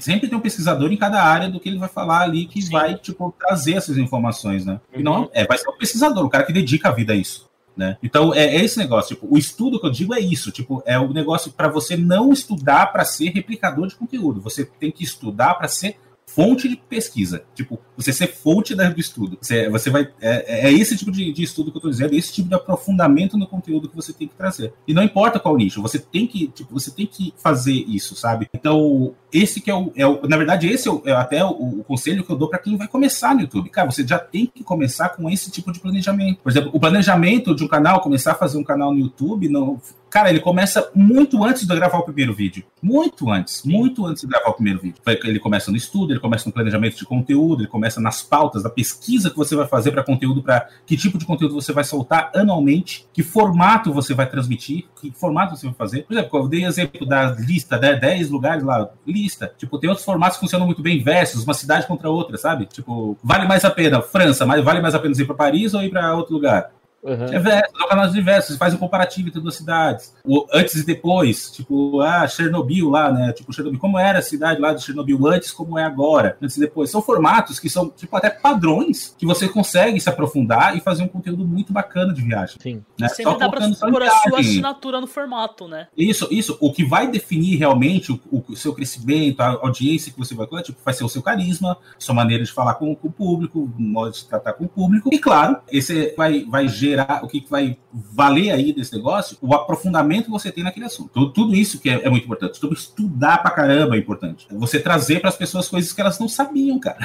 sempre tem um pesquisador em cada área do que ele vai falar ali que Sim. vai, tipo, trazer essas informações, né? Né? E não é, vai ser o pesquisador, o cara que dedica a vida a isso. Né? Então é, é, esse negócio, tipo, o estudo que eu digo é isso, tipo, é o negócio para você não estudar para ser replicador de conteúdo, você tem que estudar para ser fonte de pesquisa. Tipo, você ser fonte do estudo. Você, você vai. É, é esse tipo de, de, estudo que eu estou dizendo, esse tipo de aprofundamento no conteúdo que você tem que trazer. E não importa qual nicho, você tem que, tipo, você tem que fazer isso, sabe? Então, esse que é o. É o na verdade, esse é, o, é até o, o, conselho que eu dou para quem vai começar no YouTube. Cara, você já tem que começar com esse tipo de planejamento. Por exemplo, o planejamento de um canal, começar a fazer um canal no YouTube, não Cara, ele começa muito antes de gravar o primeiro vídeo. Muito antes. Muito antes de gravar o primeiro vídeo. Ele começa no estudo, ele começa no planejamento de conteúdo, ele começa nas pautas, da pesquisa que você vai fazer para conteúdo, para que tipo de conteúdo você vai soltar anualmente, que formato você vai transmitir, que formato você vai fazer. Por exemplo, eu dei exemplo da lista, né? 10 lugares lá, lista. Tipo, tem outros formatos que funcionam muito bem, versus, uma cidade contra outra, sabe? Tipo, vale mais a pena, França, mas vale mais a pena ir para Paris ou ir para outro lugar? Uhum. É verso, são canais diversos, faz um comparativo entre duas cidades. O, antes e depois, tipo, ah, Chernobyl lá, né? Tipo, Chernobyl, como era a cidade lá de Chernobyl antes, como é agora, antes e depois. São formatos que são, tipo, até padrões que você consegue se aprofundar e fazer um conteúdo muito bacana de viagem. Sim. Né? Sempre Só dá pra pôr a sua assinatura no formato, né? Isso, isso. O que vai definir realmente o, o seu crescimento, a audiência que você vai ter, tipo, vai ser o seu carisma, sua maneira de falar com, com o público, modo de tratar com o público. E claro, esse vai, vai gerar gerar, o que, que vai valer aí desse negócio, o aprofundamento que você tem naquele assunto. Tudo, tudo isso que é, é, muito importante. Tudo estudar pra caramba é importante. Você trazer para as pessoas coisas que elas não sabiam, cara.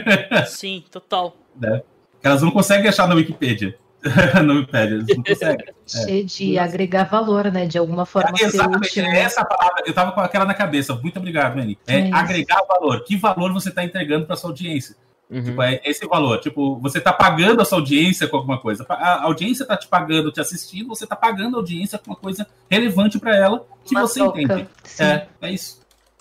<laughs> Sim, total. Né? Elas não conseguem achar na Wikipedia. <laughs> no Wikipedia, eles não conseguem. <laughs> Cheio é. de agregar valor, né? De alguma forma. É, exatamente, é essa palavra. Eu tava com aquela na cabeça. Muito obrigado, Manny. É, é agregar valor. Que valor você está entregando para sua audiência? Uhum. Tipo, é esse valor. Tipo, você está pagando a sua audiência com alguma coisa. A audiência está te pagando, te assistindo, você está pagando a audiência com uma coisa relevante para ela que uma você troca. entende. É, é isso.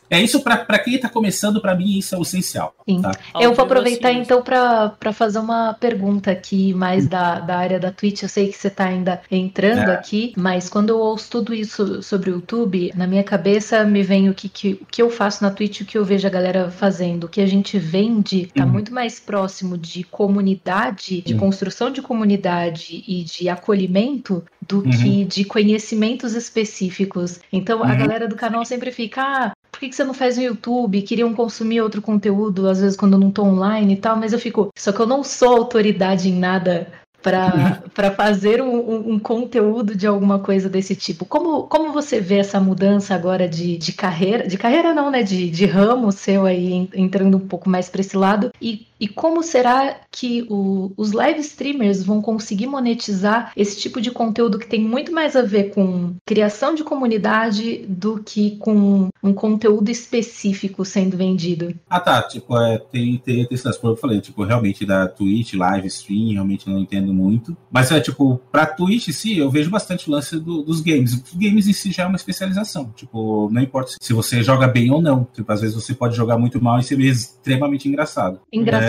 É isso para quem está começando, para mim, isso é o essencial. Sim. Tá? Eu vou aproveitar então para fazer uma pergunta aqui mais da, da área da Twitch. Eu sei que você está ainda entrando é. aqui, mas quando eu ouço tudo isso sobre o YouTube, na minha cabeça me vem o que, que, o que eu faço na Twitch e o que eu vejo a galera fazendo. O que a gente vende está uhum. muito mais próximo de comunidade, de uhum. construção de comunidade e de acolhimento do uhum. que de conhecimentos específicos. Então a uhum. galera do canal sempre fica, ah, por que, que você não faz no YouTube? Queriam consumir outro conteúdo, às vezes quando eu não tô online e tal, mas eu fico, só que eu não sou autoridade em nada para <laughs> fazer um, um, conteúdo de alguma coisa desse tipo. Como, como você vê essa mudança agora de, de carreira? De carreira não, né? De, de ramo seu aí entrando um pouco mais para esse lado. E E como será que o, os live streamers vão conseguir monetizar esse tipo de conteúdo que tem muito mais a ver com criação de comunidade do que com um conteúdo específico sendo vendido? Ah, tá. Tipo, é, tem, tem, tem essas coisas que eu falei, tipo, realmente da Twitch, live stream, realmente não entendo muito. Mas é tipo, pra Twitch, sim, eu vejo bastante o lance do, dos games. Os games em si já é uma especialização. Tipo, não importa se você joga bem ou não. Tipo, às vezes você pode jogar muito mal e ser extremamente engraçado. Engraçado. É,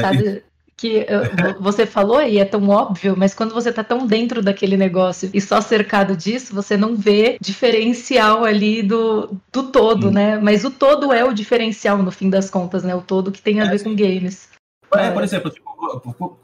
que você falou e é tão óbvio, mas quando você tá tão dentro daquele negócio e só cercado disso, você não vê diferencial ali do, do todo, hum. né? Mas o todo é o diferencial no fim das contas, né? O todo que tem a é, ver com games. É, por exemplo, tipo,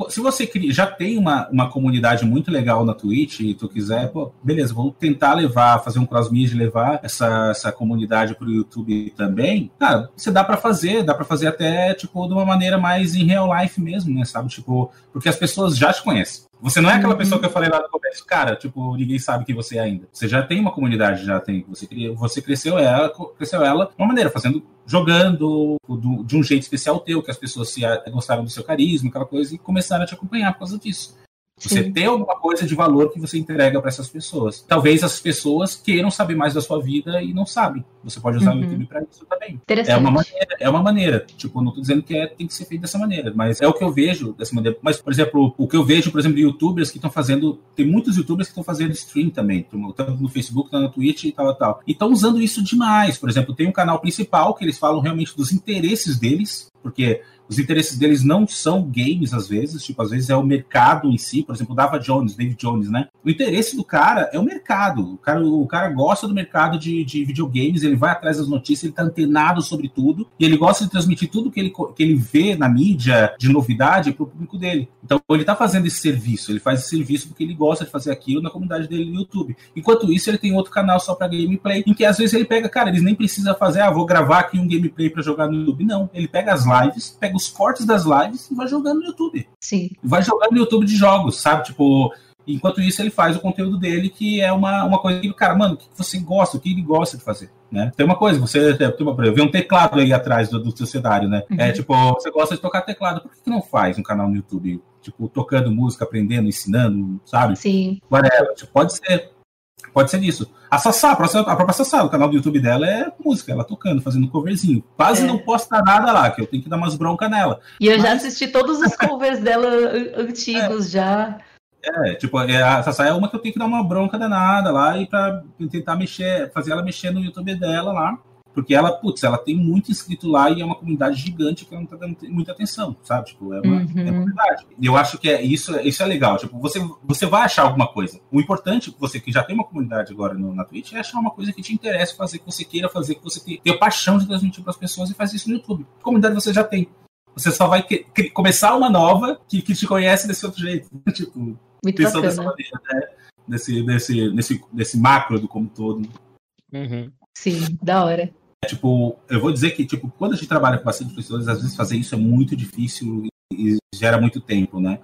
se você já tem uma, uma comunidade muito legal na Twitch e tu quiser, pô, beleza, vamos tentar levar, fazer um cross-media, levar essa, essa comunidade pro YouTube também, cara, você dá para fazer, dá para fazer até, tipo, de uma maneira mais em real life mesmo, né, sabe? Tipo, porque as pessoas já te conhecem. Você não é aquela uhum. pessoa que eu falei lá no começo, cara, tipo, ninguém sabe quem você é ainda. Você já tem uma comunidade, já tem. Você, você cresceu ela, cresceu ela de uma maneira, fazendo, jogando do, de um jeito especial teu, que as pessoas se gostaram do seu carisma, aquela coisa, e começaram a te acompanhar por causa disso. Você Sim. tem alguma coisa de valor que você entrega para essas pessoas. Talvez as pessoas queiram saber mais da sua vida e não sabem. Você pode usar uhum. o YouTube para isso também. É uma maneira, é uma maneira. Tipo, não estou dizendo que é, tem que ser feito dessa maneira, mas é o que eu vejo dessa maneira. Mas, por exemplo, o que eu vejo, por exemplo, de youtubers que estão fazendo, tem muitos youtubers que estão fazendo stream também, tanto no Facebook, tanto no Twitch e tal, tal. E estão usando isso demais. Por exemplo, tem um canal principal que eles falam realmente dos interesses deles, porque os interesses deles não são games, às vezes, tipo, às vezes é o mercado em si, por exemplo, o Dava Jones, David Jones, né? O interesse do cara é o mercado. O cara, o cara gosta do mercado de, de videogames, ele vai atrás das notícias, ele tá antenado sobre tudo, e ele gosta de transmitir tudo que ele, que ele vê na mídia de novidade para o público dele. Então, ele tá fazendo esse serviço, ele faz esse serviço porque ele gosta de fazer aquilo na comunidade dele no YouTube. Enquanto isso, ele tem outro canal só para gameplay, em que às vezes ele pega, cara, eles nem precisa fazer, ah, vou gravar aqui um gameplay para jogar no YouTube. Não, ele pega as lives, pega os cortes das lives e vai jogando no YouTube. Sim. Vai jogando no YouTube de jogos, sabe? Tipo, enquanto isso ele faz o conteúdo dele, que é uma, uma coisa que, cara, mano, o que você gosta, o que ele gosta de fazer, né? Tem uma coisa, você vê um teclado aí atrás do, do seu cenário, né? Uhum. É tipo, você gosta de tocar teclado, por que, que não faz um canal no YouTube? Tipo, tocando música, aprendendo, ensinando, sabe? Sim. Whatever. Tipo, pode ser. Pode ser isso. A Sassá, a própria Sassá, o canal do YouTube dela é música, ela tocando, fazendo coverzinho. Quase é. não posta nada lá, que eu tenho que dar umas broncas nela. E eu Mas... já assisti todos os <laughs> covers dela antigos é. já. É, tipo, é, a Sassá é uma que eu tenho que dar uma bronca danada lá e pra tentar mexer, fazer ela mexer no YouTube dela lá. Porque ela, putz, ela tem muito inscrito lá e é uma comunidade gigante que ela não tá dando muita atenção, sabe? Tipo, é uma, uhum. é uma verdade. E eu acho que é, isso, isso é legal. Tipo, você, você vai achar alguma coisa. O importante, você que já tem uma comunidade agora no, na Twitch, é achar uma coisa que te interessa fazer, que você queira fazer, que você tenha, paixão de transmitir para as pessoas e fazer isso no YouTube. A comunidade você já tem. Você só vai que, que, começar uma nova que, que te conhece desse outro jeito. <laughs> tipo, Muito pensando dessa maneira, né? Desse, desse, desse, desse macro do como todo. Uhum. Sim, da hora. Tipo, eu vou dizer que, tipo, quando a gente trabalha com bastante pessoas, às vezes fazer isso é muito difícil e gera muito tempo, né?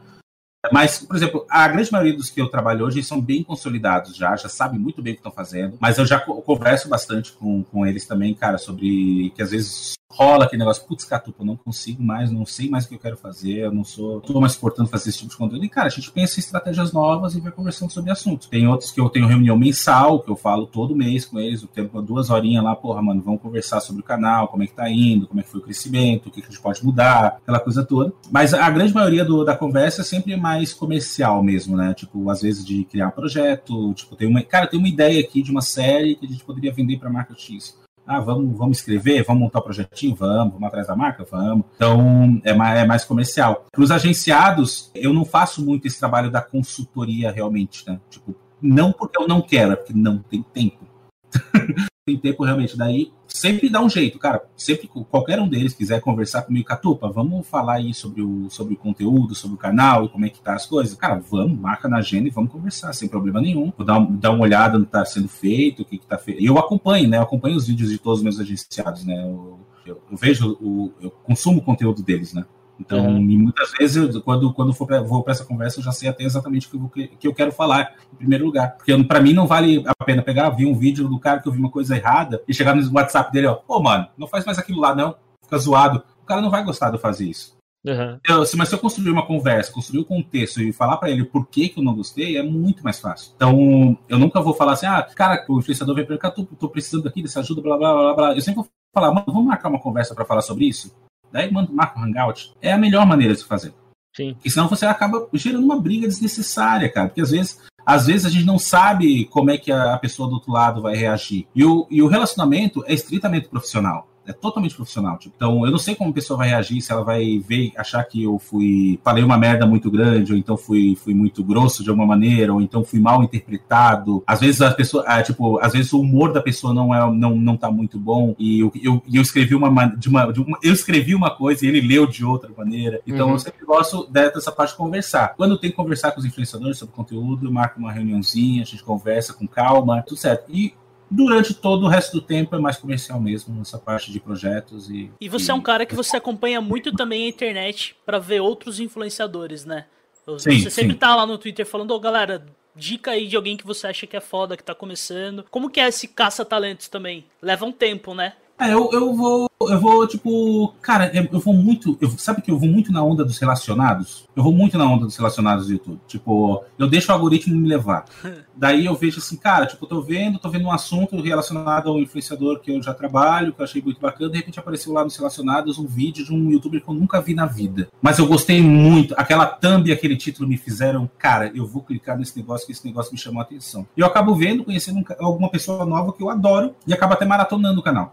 Mas, por exemplo, a grande maioria dos que eu trabalho hoje são bem consolidados já, já sabem muito bem o que estão fazendo, mas eu já converso bastante com, com eles também, cara, sobre que às vezes rola aquele negócio, putz, Catupa, não consigo mais, não sei mais o que eu quero fazer, eu não sou, tô mais suportando fazer esse tipo de conteúdo. E, cara, a gente pensa em estratégias novas e vai conversando sobre assuntos. Tem outros que eu tenho reunião mensal, que eu falo todo mês com eles, eu tenho duas horinhas lá, porra, mano, vamos conversar sobre o canal, como é que tá indo, como é que foi o crescimento, o que, que a gente pode mudar, aquela coisa toda. Mas a grande maioria do, da conversa é sempre mais comercial mesmo, né? Tipo, às vezes de criar projeto, tipo, tem uma, cara, tem uma ideia aqui de uma série que a gente poderia vender para marca X ah, vamos, vamos escrever, vamos montar o um projetinho? Vamos, vamos atrás da marca? Vamos. Então, é mais, é mais comercial. Para os agenciados, eu não faço muito esse trabalho da consultoria realmente, né? Tipo, não porque eu não quero, é porque não tem tempo. <laughs> tem tempo realmente. Daí sempre dá um jeito, cara. Sempre qualquer um deles quiser conversar comigo, Catupa, vamos falar aí sobre o, sobre o conteúdo, sobre o canal e como é que tá as coisas. Cara, vamos, marca na agenda e vamos conversar, sem problema nenhum. Vou dar, dar uma olhada no que tá sendo feito, o que, que tá feito. Eu acompanho, né? Eu acompanho os vídeos de todos os meus agenciados, né? Eu, eu, eu vejo, o, eu consumo o conteúdo deles, né? Então, uhum. muitas vezes, eu, quando, quando for pra, vou para essa conversa, eu já sei até exatamente o que, eu, que eu quero falar, em primeiro lugar. Porque para mim não vale a pena pegar, ver um vídeo do cara que eu vi uma coisa errada e chegar no WhatsApp dele, ó, pô, mano, não faz mais aquilo lá, não. Fica zoado. O cara não vai gostar de eu fazer isso. Uhum. Eu, se, mas se eu construir uma conversa, construir o um contexto e falar para ele por que, que eu não gostei, é muito mais fácil. Então, eu nunca vou falar assim, ah, cara, o influenciador vem pra cá, tô, tô precisando aqui dessa ajuda, blá, blá, blá, blá. Eu sempre vou falar, mano, vamos marcar uma conversa para falar sobre isso? Daí, mano, marca um hangout. É a melhor maneira de se fazer. Sim. Porque senão você acaba gerando uma briga desnecessária, cara. Porque às vezes às vezes a gente não sabe como é que a pessoa do outro lado vai reagir. E o, e o relacionamento é estritamente profissional é totalmente profissional. Tipo. Então, eu não sei como a pessoa vai reagir, se ela vai ver, achar que eu fui, falei uma merda muito grande, ou então fui, fui muito grosso de alguma maneira, ou então fui mal interpretado. Às vezes a pessoa, ah, tipo, às vezes o humor da pessoa não é, não, não tá muito bom, e eu, eu, eu escrevi uma, de uma, de uma, eu escrevi uma coisa e ele leu de outra maneira. Então, uhum. eu sempre gosto dessa parte de conversar. Quando eu tenho que conversar com os influenciadores sobre conteúdo, eu marco uma reuniãozinha, a gente conversa com calma, tudo certo. E durante todo o resto do tempo é mais comercial mesmo, essa parte de projetos e. E você e... é um cara que você acompanha muito também a internet para ver outros influenciadores, né? Você sim, sempre sim. tá lá no Twitter falando, ô oh, galera, dica aí de alguém que você acha que é foda, que tá começando. Como que é esse caça-talentos também? Leva um tempo, né? É, eu, eu vou, eu vou, tipo, cara, eu vou muito. Eu, sabe que eu vou muito na onda dos relacionados? Eu vou muito na onda dos relacionados do YouTube. Tipo, eu deixo o algoritmo me levar. <laughs> Daí eu vejo assim, cara, tipo, eu tô vendo, tô vendo um assunto relacionado ao influenciador que eu já trabalho, que eu achei muito bacana, de repente apareceu lá nos relacionados um vídeo de um youtuber que eu nunca vi na vida. Mas eu gostei muito. Aquela thumb e aquele título me fizeram, cara, eu vou clicar nesse negócio, que esse negócio me chamou a atenção. E eu acabo vendo, conhecendo alguma pessoa nova que eu adoro e acabo até maratonando o canal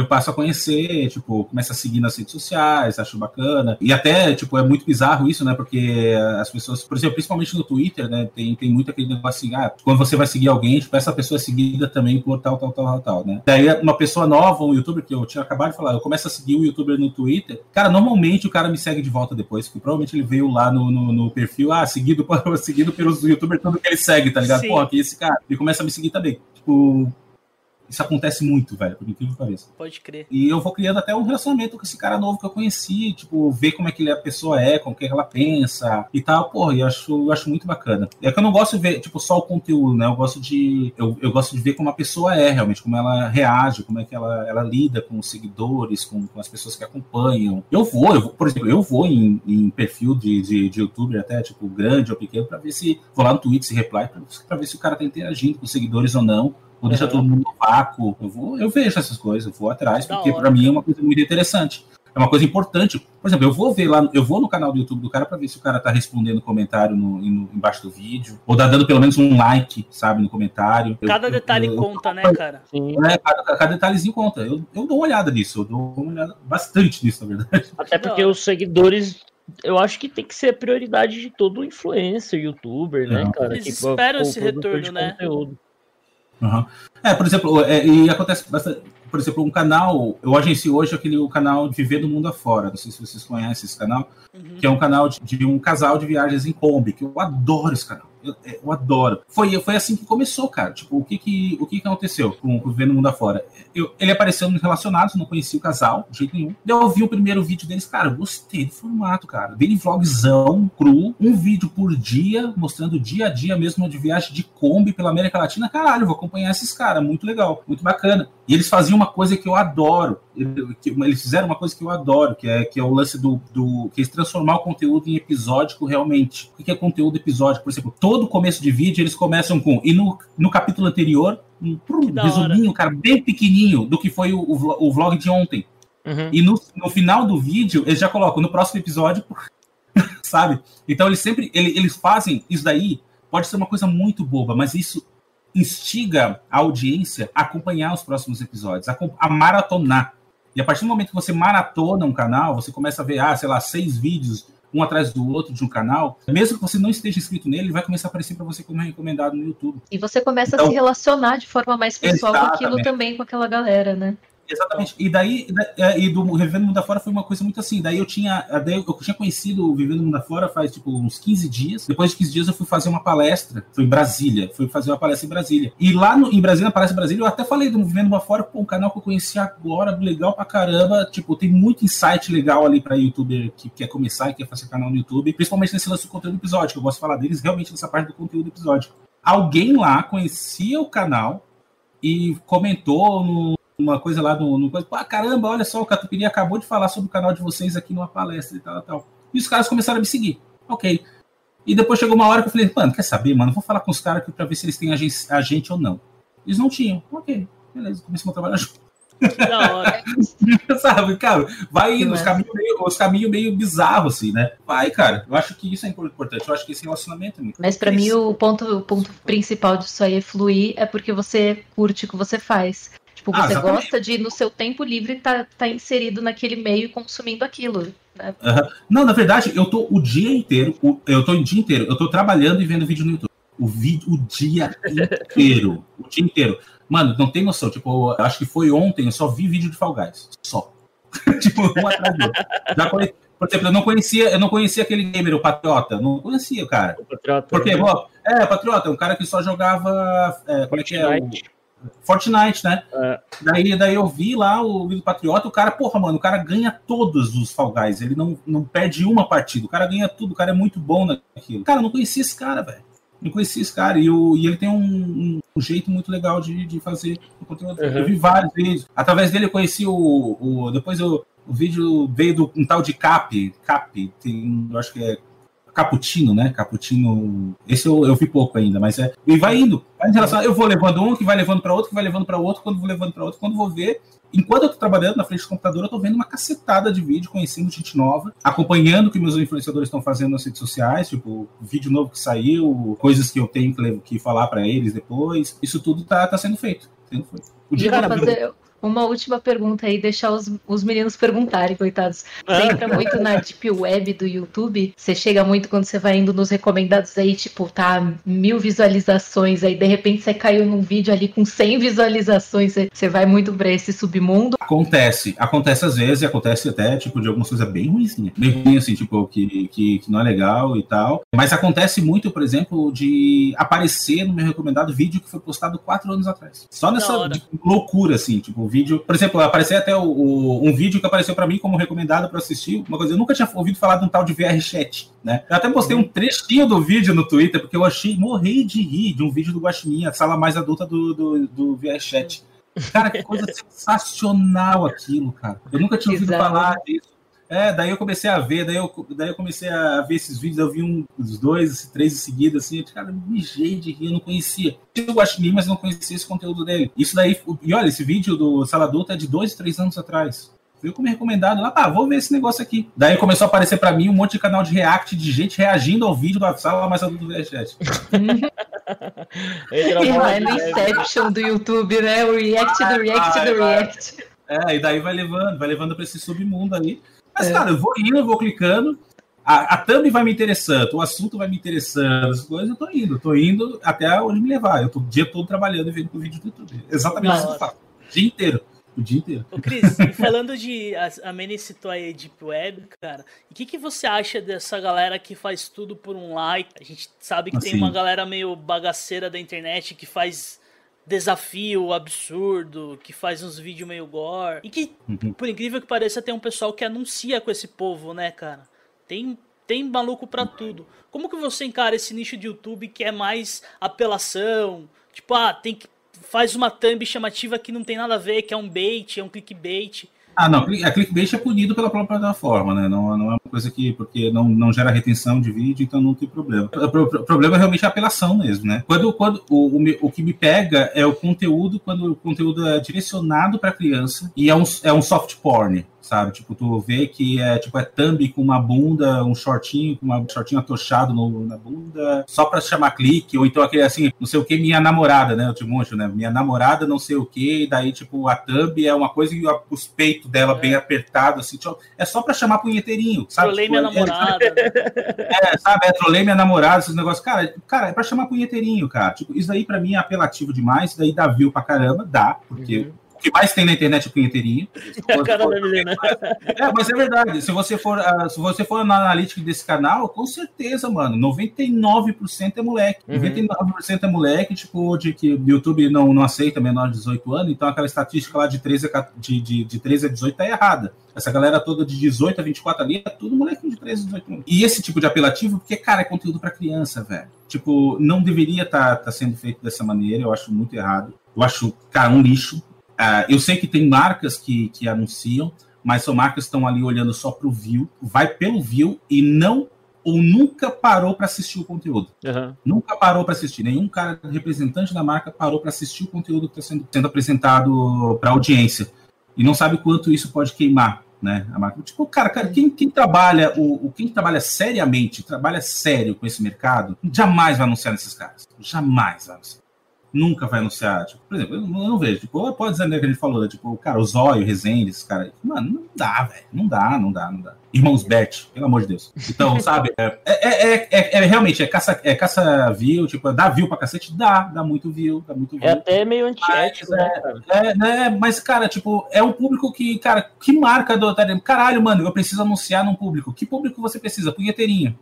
eu passo a conhecer, tipo, começo a seguir nas redes sociais, acho bacana. E até, tipo, é muito bizarro isso, né? Porque as pessoas, por exemplo, principalmente no Twitter, né? Tem, tem muito aquele negócio assim, ah, quando você vai seguir alguém, tipo, essa pessoa é seguida também por tal, tal, tal, tal, tal, né? Daí uma pessoa nova, um youtuber, que eu tinha acabado de falar, eu começo a seguir o um youtuber no Twitter, cara, normalmente o cara me segue de volta depois, porque provavelmente ele veio lá no, no, no perfil, ah, seguido, <laughs> seguido pelos youtubers, tudo que ele segue, tá ligado? Sim. Pô, aqui esse cara. Ele começa a me seguir também. Tipo, isso acontece muito, velho, por incrível que pareça. Pode crer. E eu vou criando até um relacionamento com esse cara novo que eu conheci, tipo, ver como é que a pessoa é, como que ela pensa e tal. Porra, eu acho, eu acho muito bacana. É que eu não gosto de ver, tipo, só o conteúdo, né? Eu gosto de. Eu, eu gosto de ver como a pessoa é realmente, como ela reage, como é que ela, ela lida com os seguidores, com, com as pessoas que acompanham. Eu vou, eu vou, por exemplo, eu vou em, em perfil de, de, de youtuber até, tipo, grande ou pequeno, pra ver se. Vou lá no Twitter, se reply, pra, pra ver se o cara tá interagindo com os seguidores ou não ou deixa uhum. todo mundo no vácuo. Eu, vou, eu vejo essas coisas, eu vou atrás, porque para mim é uma coisa muito interessante. É uma coisa importante. Por exemplo, eu vou ver lá, eu vou no canal do YouTube do cara para ver se o cara tá respondendo comentário no, no, embaixo do vídeo, ou tá dando pelo menos um like, sabe, no comentário. Cada eu, detalhe eu, conta, né, cara? É, cada, cada, detalhezinho conta. Eu, eu dou uma olhada nisso, eu dou uma olhada bastante nisso, na verdade. <laughs> Até porque os seguidores eu acho que tem que ser a prioridade de todo influencer, youtuber, né, cara? Eles que, esperam esse retorno, né? Conteúdo. Uhum. É, por exemplo, é, e acontece bastante. Por exemplo, um canal, eu agencio hoje aquele o canal Viver do Mundo Afora. Não sei se vocês conhecem esse canal, uhum. que é um canal de, de, um casal de viagens em Kombi, que eu adoro esse canal. Eu, é, eu, adoro. Foi, foi assim que começou, cara. Tipo, o que que, o que, que aconteceu com o Vivendo no Mundo Afora? Eu, ele apareceu nos relacionados, não conhecia o casal, de jeito nenhum. Eu vi o primeiro vídeo deles, cara, gostei do formato, cara. Daily vlogzão, cru, um vídeo por dia, mostrando dia a dia mesmo de viagem de Kombi pela América Latina. Caralho, vou acompanhar esses caras, muito legal, muito bacana. E eles faziam uma coisa que eu adoro. Eles fizeram uma coisa que eu adoro, que é, que é o lance do, do que é transformar o conteúdo em episódico realmente. O que é conteúdo episódico? Por exemplo, todo começo de vídeo eles começam com. E no, no capítulo anterior, um resuminho, cara, bem pequenininho do que foi o, o vlog de ontem. Uhum. E no, no final do vídeo, eles já colocam no próximo episódio, <laughs> sabe? Então eles sempre ele, eles fazem isso daí. Pode ser uma coisa muito boba, mas isso instiga a audiência a acompanhar os próximos episódios, a, a maratonar. E a partir do momento que você maratona um canal, você começa a ver, ah, sei lá, seis vídeos um atrás do outro de um canal, mesmo que você não esteja inscrito nele, ele vai começar a aparecer para você como recomendado no YouTube. E você começa então, a se relacionar de forma mais pessoal com aquilo também com aquela galera, né? Exatamente. E daí, é, e do Vivendo Mundo Afora foi uma coisa muito assim. Daí eu tinha, daí eu tinha conhecido o Vivendo Mundo Afora faz tipo uns 15 dias. Depois de 15 dias eu fui fazer uma palestra, foi em Brasília, fui fazer uma palestra em Brasília. E lá no, em Brasília, na palestra Brasília, eu até falei do Vivendo Mundo Afora, um canal que eu conheci agora, legal pra caramba. Tipo, tem muito insight legal ali pra youtuber que quer começar e quer fazer canal no YouTube, principalmente nesse lance do conteúdo episódico. Eu gosto de falar deles realmente nessa parte do conteúdo episódico. Alguém lá conhecia o canal e comentou no, uma coisa lá no, no coisa, pô, caramba, olha só, o Catupiry acabou de falar sobre o canal de vocês aqui numa palestra e tal, tal. E os caras começaram a me seguir. Ok. E depois chegou uma hora que eu falei, mano, quer saber, mano? Vou falar com os caras aqui pra ver se eles têm a gente ou não. Eles não tinham. Ok, beleza, começamos a trabalhar junto. Da hora. <laughs> Sabe, cara, vai indo, os caminhos, meio, os caminhos meio bizarros, assim, né? Vai, cara. Eu acho que isso é importante. Eu acho que esse relacionamento é muito Mas para mim, o ponto, o ponto principal disso aí é fluir, é porque você curte o que você faz. Tipo, ah, você ah, gosta de, no seu tempo livre, estar tá, tá inserido naquele meio e consumindo aquilo. Né? Uhum. Não, na verdade, eu tô o dia inteiro, eu tô o dia inteiro, eu tô trabalhando e vendo vídeo no YouTube. O vídeo o dia inteiro. <laughs> o dia inteiro. Mano, não tem noção. Tipo, acho que foi ontem, eu só vi vídeo de Fall Guys. Só. <laughs> tipo, um atrás do outro. Já conheci, por exemplo, eu não conhecia, eu não conhecia aquele gamer, o Patriota. Não conhecia o cara. O Patriota. Porque, né? ó, é, o Patriota, é um cara que só jogava. É, como é que é? O, Fortnite, né? É. Daí, daí eu vi lá o vídeo Patriota, o cara, porra, mano, o cara ganha todos os Fall Guys, ele não, não perde uma partida, o cara ganha tudo, o cara é muito bom naquilo. Cara, eu não conhecia esse cara, velho. Não conhecia esse cara, e, eu, e ele tem um, um jeito muito legal de, de fazer o conteúdo. Uhum. Eu vi vários vídeos. Através dele eu conheci o. o depois eu, o vídeo veio do um tal de Cap. Cap, tem, eu acho que é Caputino, né? Caputino. Esse eu, eu vi pouco ainda, mas é. E vai indo. Vai em relação, eu vou levando um, que vai levando para outro, que vai levando para outro, quando vou levando para outro, quando vou ver. Enquanto eu tô trabalhando na frente do computador, eu tô vendo uma cacetada de vídeo, conhecendo gente nova, acompanhando o que meus influenciadores estão fazendo nas redes sociais, tipo, vídeo novo que saiu, coisas que eu tenho que falar para eles depois. Isso tudo tá, tá sendo feito. Sendo feito. O dia cara, fazer, uma última pergunta aí, deixar os, os meninos perguntarem, coitados. Você entra muito na Deep Web do YouTube, você chega muito quando você vai indo nos recomendados aí, tipo, tá mil visualizações, aí de repente você caiu num vídeo ali com 100 visualizações, você vai muito pra esse submundo. Acontece, acontece às vezes, e acontece até, tipo, de algumas coisas bem ruins, né? bem ruim, assim, tipo, que, que, que não é legal e tal. Mas acontece muito, por exemplo, de aparecer no meu recomendado vídeo que foi postado quatro anos atrás. Só nessa loucura, assim, tipo, vídeo. Por exemplo, apareceu até o, o, um vídeo que apareceu para mim como recomendado para assistir. Uma coisa, eu nunca tinha ouvido falar de um tal de VR chat, né? Eu até postei um trechinho do vídeo no Twitter, porque eu achei, morri de rir de um vídeo do Guaxinim, a sala mais adulta do, do, do VR chat. Cara, que coisa <laughs> sensacional aquilo, cara. Eu nunca tinha ouvido Exato. falar disso. É, daí eu comecei a ver, daí eu, daí eu comecei a ver esses vídeos, eu vi um, os dois, três em seguida, assim, cara, mijei de rir, eu não conhecia. Eu gosto de mim, mas não conhecia esse conteúdo dele. Isso daí, e olha, esse vídeo do Sala Adulta é de dois, três anos atrás. Veio como recomendado lá, ah, vou ver esse negócio aqui. Daí começou a aparecer para mim um monte de canal de react de gente reagindo ao vídeo da sala mais adulta do VChat. é no Inception do YouTube, né? O react do react do react. É, e daí vai levando, vai levando para esse submundo aí. Mas, é. cara, eu vou indo, eu vou clicando, a, a thumb vai me interessando, o assunto vai me interessando, as coisas, eu tô indo, tô indo até onde me levar. Eu tô o dia todo trabalhando e vendo o vídeo do YouTube. Exatamente isso que eu faço. O dia inteiro. O dia inteiro. Ô, Cris, falando de. A, a Mene citou aí Deep Web, cara. O que, que você acha dessa galera que faz tudo por um like? A gente sabe que assim. tem uma galera meio bagaceira da internet que faz desafio absurdo, que faz uns vídeos meio gore. E que, uhum. por incrível que pareça, tem um pessoal que anuncia com esse povo, né, cara? Tem, tem maluco para tudo. Como que você encara esse nicho de YouTube que é mais apelação? Tipo, ah, tem que. Faz uma thumb chamativa que não tem nada a ver, que é um bait, é um clickbait. Ah, não, a clickbait é punido pela própria plataforma, né? Não, não é uma coisa que, porque não, não gera retenção de vídeo, então não tem problema. O, problema é realmente a apelação mesmo, né? Quando, quando o, o, o que me pega é o conteúdo, quando o conteúdo é direcionado para criança e é um, é um soft porn, sabe? Tipo, tu vê que é tipo é thumb com uma bunda, um shortinho, com um shortinho atochado no, na bunda, só para chamar clique, ou então aquele assim, não sei o que, minha namorada, né? Eu te né? Minha namorada, não sei o que, e daí, tipo, a thumb é uma coisa e os peitos dela é. bem apertado, assim, tipo, é só para chamar punheteirinho, sabe? Trolei tipo, minha é, namorada. É, <laughs> é, sabe? É, trolei minha namorada, esses negócios. Cara, cara, é pra chamar punheteirinho, cara. Tipo, isso daí pra mim é apelativo demais, isso daí dá view pra caramba, dá, porque. Uhum o que mais tem na internet é punheteirinho. <laughs> é, mas é verdade. Se você for, uh, se você for na analítica desse canal, com certeza, mano, 99% é moleque. Uhum. 99% é moleque, tipo, de que o YouTube não, não aceita menor de 18 anos, então aquela estatística lá de 13 a, de, de, de 13 a 18 tá errada. Essa galera toda de 18 a 24 ali é tudo moleque de 13 a 18 anos. E esse tipo de apelativo, porque, cara, é conteúdo para criança, velho. Tipo, não deveria estar tá, tá sendo feito dessa maneira, eu acho muito errado. Eu acho, cara, um lixo uh, eu sei que tem marcas que, que anunciam, mas são marcas que estão ali olhando só para o view, vai pelo view e não ou nunca parou para assistir o conteúdo. Uhum. Nunca parou para assistir. Nenhum cara representante da marca parou para assistir o conteúdo que está sendo, sendo apresentado para a audiência. E não sabe quanto isso pode queimar né? A marca. Tipo, cara, cara quem, quem trabalha, o, o, quem trabalha seriamente, trabalha sério com esse mercado, jamais vai anunciar nesses caras. Jamais vai anunciar nunca vai anunciar. Tipo, por exemplo, eu não, eu não vejo. Tipo, pode dizer né, que ele falou, né, tipo, cara, o Zóio, o Rezende, esse cara. Mano, não dá, velho. Não dá, não dá, não dá. Irmãos Bet, pelo amor de Deus. Então, <laughs> sabe, é, é, é, é, realmente, é caça, é caça view, tipo, dá view pra cacete? Dá, dá muito view, dá muito view. É até meio antiético, né, É, né, mas, cara, tipo, é um público que, cara, que marca do. Caralho, mano, eu preciso anunciar num público. Que público você precisa? Punheteirinho.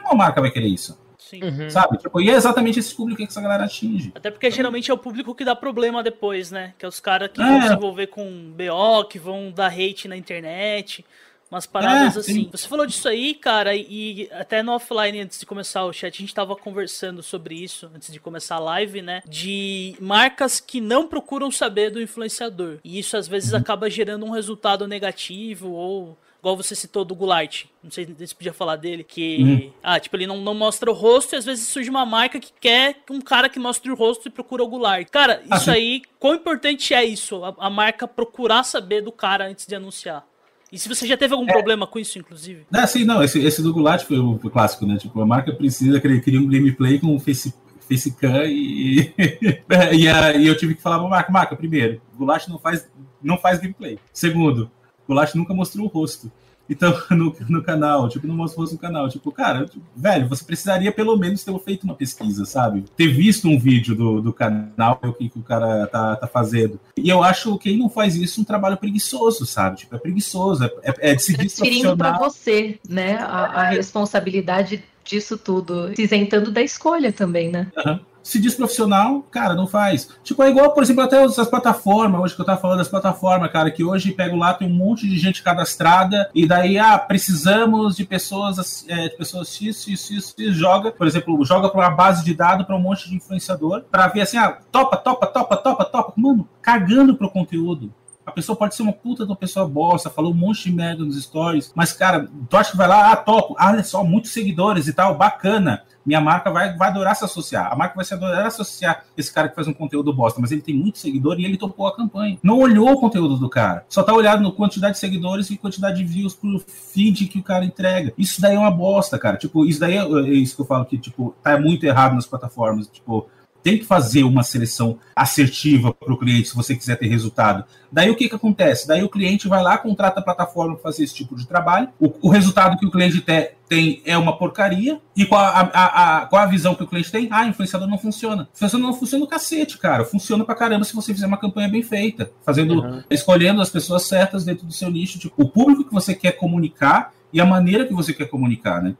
Uma marca vai querer isso. Sim. Uhum. Sabe? Tipo, e é exatamente esse público que essa galera atinge. Até porque geralmente é o público que dá problema depois, né? Que é os caras que é. vão se envolver com BO, que vão dar hate na internet. Umas paradas é, assim. Sim. Você falou disso aí, cara, e até no offline, antes de começar o chat, a gente tava conversando sobre isso, antes de começar a live, né? De marcas que não procuram saber do influenciador. E isso às vezes uhum. acaba gerando um resultado negativo ou igual você citou do Goulart, não sei se você podia falar dele, que, uhum. ah, tipo, ele não, não mostra o rosto e às vezes surge uma marca que quer um cara que mostre o rosto e procura o Goulart. Cara, isso aí, quão importante é isso, a, a, marca procurar saber do cara antes de anunciar? E se você já teve algum é. problema com isso, inclusive? É, sim, não, esse, esse do Goulart foi o, clássico, né? Tipo, a marca precisa criar um gameplay com o Face Facecam e, e, <laughs> e eu tive que falar pra marca, marca, primeiro, Goulart não faz, não faz gameplay. Segundo, o Lash nunca mostrou o rosto. Então, <laughs> no, no canal, tipo, não mostrou o rosto no canal. Tipo, cara, tipo, velho, você precisaria pelo menos ter feito uma pesquisa, sabe? Ter visto um vídeo do, do canal, o que, que o cara tá, tá fazendo. E eu acho que quem não faz isso um trabalho preguiçoso, sabe? Tipo, é preguiçoso, é, é, é de se Transferindo para você, né? A, a responsabilidade disso tudo, se isentando da escolha também, né? Uhum se diz profissional, cara, não faz. Tipo, é igual, por exemplo, até as plataformas, hoje que eu tava falando das plataformas, cara, que hoje pego lá, tem um monte de gente cadastrada, e daí, ah, precisamos de pessoas, é, de pessoas X, X, X, X, joga, por exemplo, joga para uma base de dados para um monte de influenciador, para ver assim, ah, topa, topa, topa, topa, topa, mano, cagando pro conteúdo. A pessoa pode ser uma puta de uma pessoa bosta, falou um monte de merda nos stories, mas, cara, tu acha que vai lá, ah, topo, ah, olha só, muitos seguidores e tal, bacana minha marca vai, vai adorar se associar. A marca vai se adorar associar esse cara que faz um conteúdo bosta, mas ele tem muito seguidor e ele topou a campanha. Não olhou o conteúdo do cara. Só tá olhando no quantidade de seguidores e quantidade de views pro feed que o cara entrega. Isso daí é uma bosta, cara. Tipo, isso daí é, é isso que eu falo que, tipo, tá muito errado nas plataformas. Tipo, tem que fazer uma seleção assertiva para o cliente se você quiser ter resultado. Daí o que, que acontece? Daí o cliente vai lá, contrata a plataforma para fazer esse tipo de trabalho. O, o resultado que o cliente te, tem é uma porcaria. E qual a, a, a, qual a visão que o cliente tem? Ah, influenciador não funciona. Influenciador não funciona no cacete, cara. Funciona pra caramba se você fizer uma campanha bem feita. Fazendo, uhum. escolhendo as pessoas certas dentro do seu nicho. Tipo, o público que você quer comunicar e a maneira que você quer comunicar, né?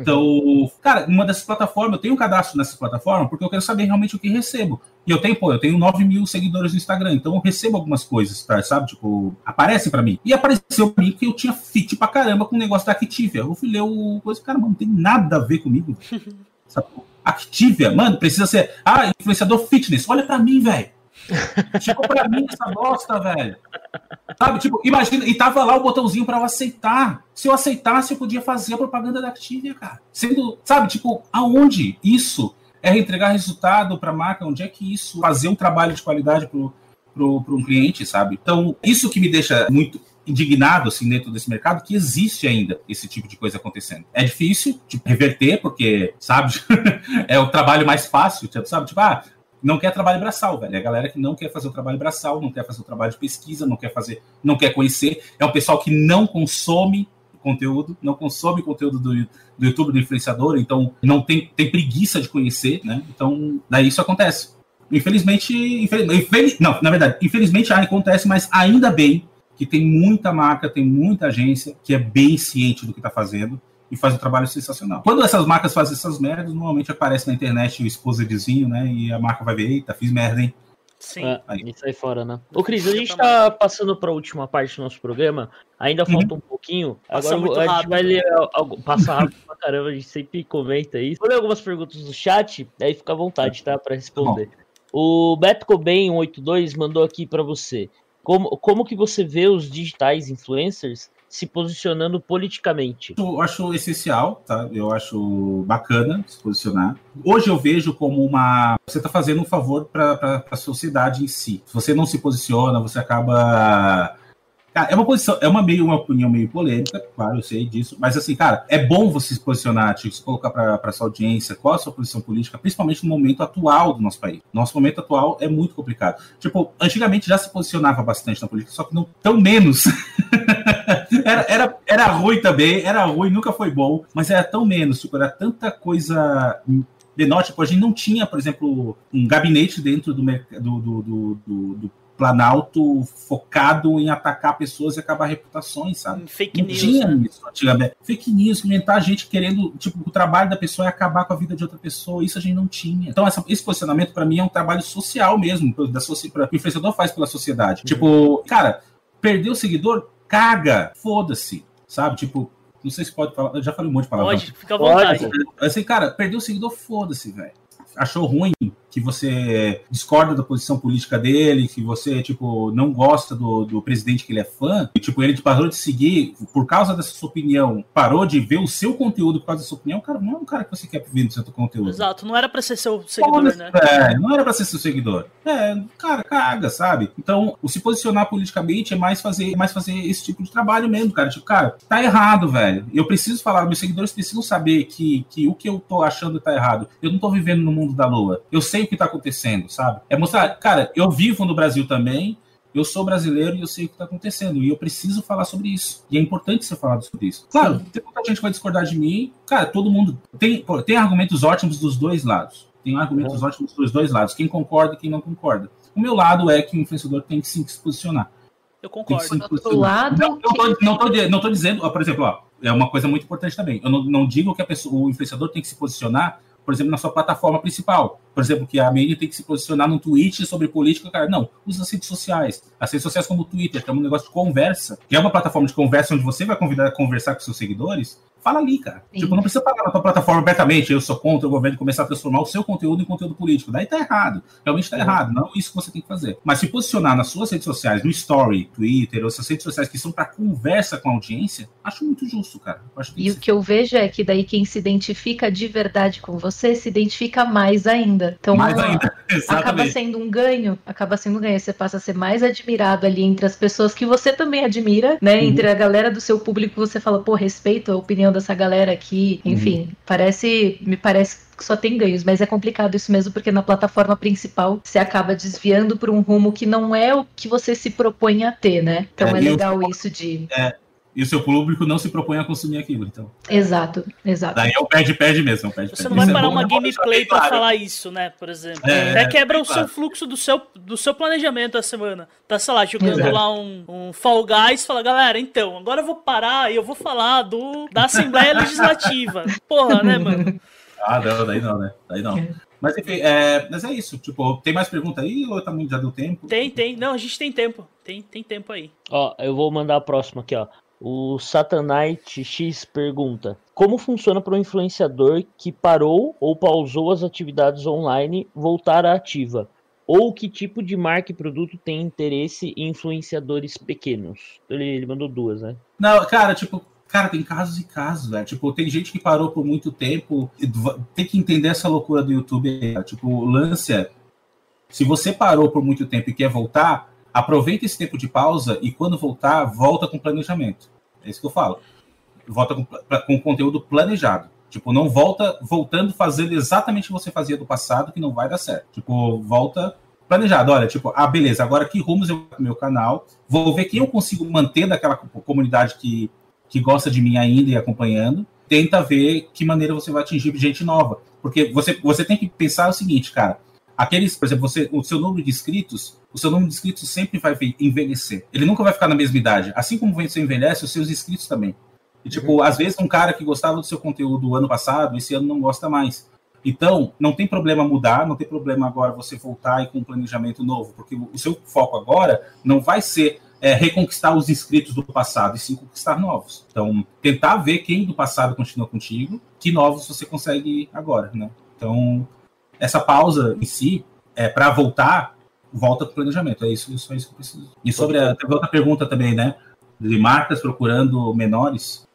Então, cara, uma dessas plataformas, eu tenho um cadastro nessa plataforma porque eu quero saber realmente o que recebo. E eu tenho, pô, eu tenho 9 mil seguidores no Instagram, então eu recebo algumas coisas, tá, sabe? Tipo, aparecem para mim. E apareceu pra mim que eu tinha fit pra caramba com o negócio da Activia. Eu fui ler o coisa, cara, mano, não tem nada a ver comigo. <laughs> sabe? Activia, mano, precisa ser. Ah, influenciador fitness. Olha para mim, velho. Chegou pra mim essa bosta, velho. Sabe, tipo, imagina, e tava lá o botãozinho para eu aceitar. Se eu aceitasse, eu podia fazer a propaganda da Activia, cara. Sendo, sabe, tipo, aonde isso é entregar resultado para marca? Onde é que isso fazer um trabalho de qualidade pro, pro, pro um cliente, sabe? Então, isso que me deixa muito indignado assim dentro desse mercado que existe ainda esse tipo de coisa acontecendo. É difícil tipo, reverter porque, sabe, <laughs> é o trabalho mais fácil, tipo, sabe? Tipo, ah, não quer trabalho braçal, velho. É a galera que não quer fazer o trabalho braçal, não quer fazer o trabalho de pesquisa, não quer fazer, não quer conhecer. É um pessoal que não consome conteúdo, não consome conteúdo do, do YouTube, do influenciador, então não tem, tem preguiça de conhecer, né? Então, daí isso acontece. Infelizmente, infeliz, não, na verdade, infelizmente acontece, mas ainda bem que tem muita marca, tem muita agência que é bem ciente do que está fazendo e faz um trabalho sensacional. Quando essas marcas fazem essas merdas, normalmente aparece na internet o expositzinho, né? E a marca vai ver, eita, fiz merda, hein? Sim. É, e sai fora, né? Ô, Cris, a gente tá passando para a última parte do nosso programa. Ainda uhum. falta um pouquinho. Passa Agora a gente vai ler algo. Passa rápido pra caramba, a gente sempre comenta isso. Vou ler algumas perguntas do chat, aí fica à vontade, tá? Para responder. Tá O Beto Cobain 182 mandou aqui para você. Como, como que você vê os digitais influencers se posicionando politicamente? Eu acho essencial, tá? Eu acho bacana se posicionar. Hoje eu vejo como uma. Você está fazendo um favor para a sociedade em si. Se você não se posiciona, você acaba Cara, é uma posição, é uma meio uma opinião meio polêmica, claro, eu sei disso, mas assim, cara, é bom você se posicionar, tipo, se colocar para sua audiência qual a sua posição política, principalmente no momento atual do nosso país. Nosso momento atual é muito complicado. Tipo, antigamente já se posicionava bastante na política, só que não tão menos. <laughs> <laughs> era, era, era ruim também, era ruim, nunca foi bom, mas era tão menos, tipo, era tanta coisa de tipo, a gente não tinha, por exemplo, um gabinete dentro do, do, do, do, do Planalto focado em atacar pessoas e acabar reputações, sabe? Fake não news. Tinha né? isso antigamente. Fake news, comentar gente querendo, tipo, o trabalho da pessoa é acabar com a vida de outra pessoa. Isso a gente não tinha. Então, essa, esse posicionamento, para mim, é um trabalho social mesmo, da pra, que o influenciador faz pela sociedade. Uhum. Tipo, cara, perder o seguidor, caga, foda-se, sabe? Tipo, não sei se pode falar, eu já falei um monte de palavras. Pode, fica à vontade. Assim, cara, perder o seguidor, foda-se, velho. Achou ruim, que você discorda da posição política dele, que você, tipo, não gosta do, do presidente que ele é fã, e, tipo, ele parou de seguir por causa dessa sua opinião, parou de ver o seu conteúdo por causa da sua opinião, cara, não é um cara que você quer ver no seu conteúdo. Exato, não era pra ser seu seguidor, né? É, não era pra ser seu seguidor. É, cara, caga, sabe? Então, o se posicionar politicamente é mais fazer, é mais fazer esse tipo de trabalho mesmo, cara. Tipo, cara, tá errado, velho. Eu preciso falar, meus seguidores precisam saber que, que o que eu tô achando tá errado. Eu não tô vivendo no mundo da lua. Eu sei o que está acontecendo, sabe? É mostrar, cara, eu vivo no Brasil também, eu sou brasileiro e eu sei o que está acontecendo. E eu preciso falar sobre isso. E é importante você falar sobre isso. Claro, Sim. tem muita gente que vai discordar de mim. Cara, todo mundo. Tem, tem argumentos ótimos dos dois lados. Tem argumentos uhum. ótimos dos dois lados. Quem concorda e quem não concorda. O meu lado é que o influenciador tem que sim se posicionar. Eu concordo. Do lado. Não, não, tô, não, tô, não tô dizendo, ó, por exemplo, ó, é uma coisa muito importante também. Eu não, não digo que a pessoa, o influenciador tem que se posicionar por exemplo, na sua plataforma principal. Por exemplo, que a mídia tem que se posicionar num tweet sobre política, cara. Não, usa as redes sociais. As redes sociais como o Twitter, que é um negócio de conversa, que é uma plataforma de conversa onde você vai convidar a conversar com seus seguidores fala ali, cara. Sim. Tipo, não precisa pagar na tua plataforma abertamente, eu sou contra o governo começar a transformar o seu conteúdo em conteúdo político. Daí tá errado. Realmente tá errado. Não é isso que você tem que fazer. Mas se posicionar nas suas redes sociais, no Story, Twitter, ou essas redes sociais que são para conversa com a audiência, acho muito justo, cara. e o que eu vejo é que daí quem se identifica de verdade com você se identifica mais ainda. Então, mais ainda. <laughs> acaba sendo um ganho, acaba sendo um ganho. Você passa a ser mais admirado ali entre as pessoas que você também admira, né? Uhum. Entre a galera do seu público, você fala, pô, respeito a opinião dessa galera aqui. Enfim, uhum. parece. Me parece que só tem ganhos, mas é complicado isso mesmo, porque na plataforma principal você acaba desviando por um rumo que não é o que você se propõe a ter, né? Então é, é legal isso de. É, e o seu público não se propõe a consumir aquilo, então. Exato, exato. Daí é o perde-perde mesmo. Perde, Você não vai parar é uma gameplay para claro. falar isso, né? Por exemplo. É, Até quebra o claro. seu fluxo do seu, do seu planejamento da semana. Tá, sei lá, jogando é. lá um, um Fall Guys fala, galera, então, agora eu vou parar e eu vou falar do, da Assembleia <laughs> Legislativa. Porra, né, mano? Ah, não, daí não, né? Daí não. Mas enfim, é, mas é isso. Tipo, tem mais pergunta aí ou também já deu tempo? Tem, tem. Não, a gente tem tempo. Tem, tem tempo aí. Ó, eu vou mandar a próxima aqui, ó. O Satanite X pergunta: Como funciona para um influenciador que parou ou pausou as atividades online voltar à ativa? Ou que tipo de marca e produto tem interesse em influenciadores pequenos? Ele, ele mandou duas, né? Não, cara, tipo, cara, tem casos e casos, velho. Tipo, tem gente que parou por muito tempo. Tem que entender essa loucura do YouTube. Tipo, o lance é: se você parou por muito tempo e quer voltar, aproveita esse tempo de pausa e quando voltar, volta com planejamento. É isso que eu falo. Volta com, com conteúdo planejado. Tipo, não volta voltando fazendo exatamente o que você fazia do passado, que não vai dar certo. Tipo, volta planejado. Olha, tipo, ah, beleza, agora que rumos eu meu canal, vou ver quem eu consigo manter daquela comunidade que, que gosta de mim ainda e acompanhando. Tenta ver que maneira você vai atingir gente nova. Porque você, você tem que pensar o seguinte, cara aqueles, por exemplo, você, o seu número de inscritos, o seu número de inscritos sempre vai envelhecer. Ele nunca vai ficar na mesma idade. Assim como você envelhece, os seus inscritos também. E, tipo, uhum. às vezes um cara que gostava do seu conteúdo ano passado, esse ano não gosta mais. Então, não tem problema mudar, não tem problema agora você voltar e com um planejamento novo, porque o seu foco agora não vai ser é, reconquistar os inscritos do passado, e sim conquistar novos. Então, tentar ver quem do passado continua contigo, que novos você consegue agora, né? Então, essa pausa em si, é, para voltar, volta para o planejamento. É isso, só isso que eu preciso. E sobre a, outra pergunta também, né? De marcas procurando menores.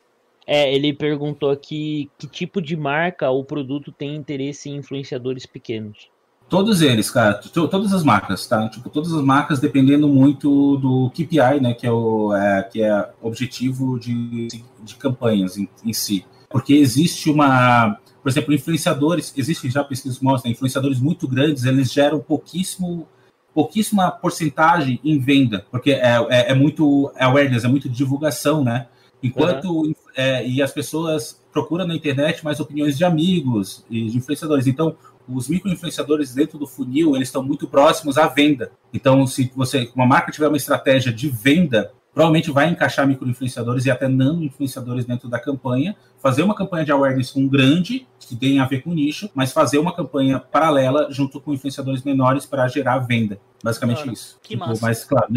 É, ele perguntou aqui que tipo de marca ou produto tem interesse em influenciadores pequenos. Todos eles, cara, todas as marcas, tá? Tipo, todas as marcas dependendo muito do KPI, né? Que é o é, que é objetivo de, de campanhas em, em si. Porque existe uma, por exemplo, influenciadores, existem já pesquisas que mostram, influenciadores muito grandes, eles geram pouquíssimo, pouquíssima porcentagem em venda, porque é, é, é muito awareness, é muito divulgação, né? Enquanto uhum. é, e as pessoas procuram na internet mais opiniões de amigos e de influenciadores. Então, os microinfluenciadores dentro do funil, eles estão muito próximos à venda. Então, se você, uma marca tiver uma estratégia de venda, provavelmente vai encaixar microinfluenciadores e até nano influenciadores dentro da campanha, fazer uma campanha de awareness com um grande, que tem a ver com nicho, mas fazer uma campanha paralela junto com influenciadores menores para gerar venda. Basicamente claro, isso. Que tipo, massa. Mas, claro,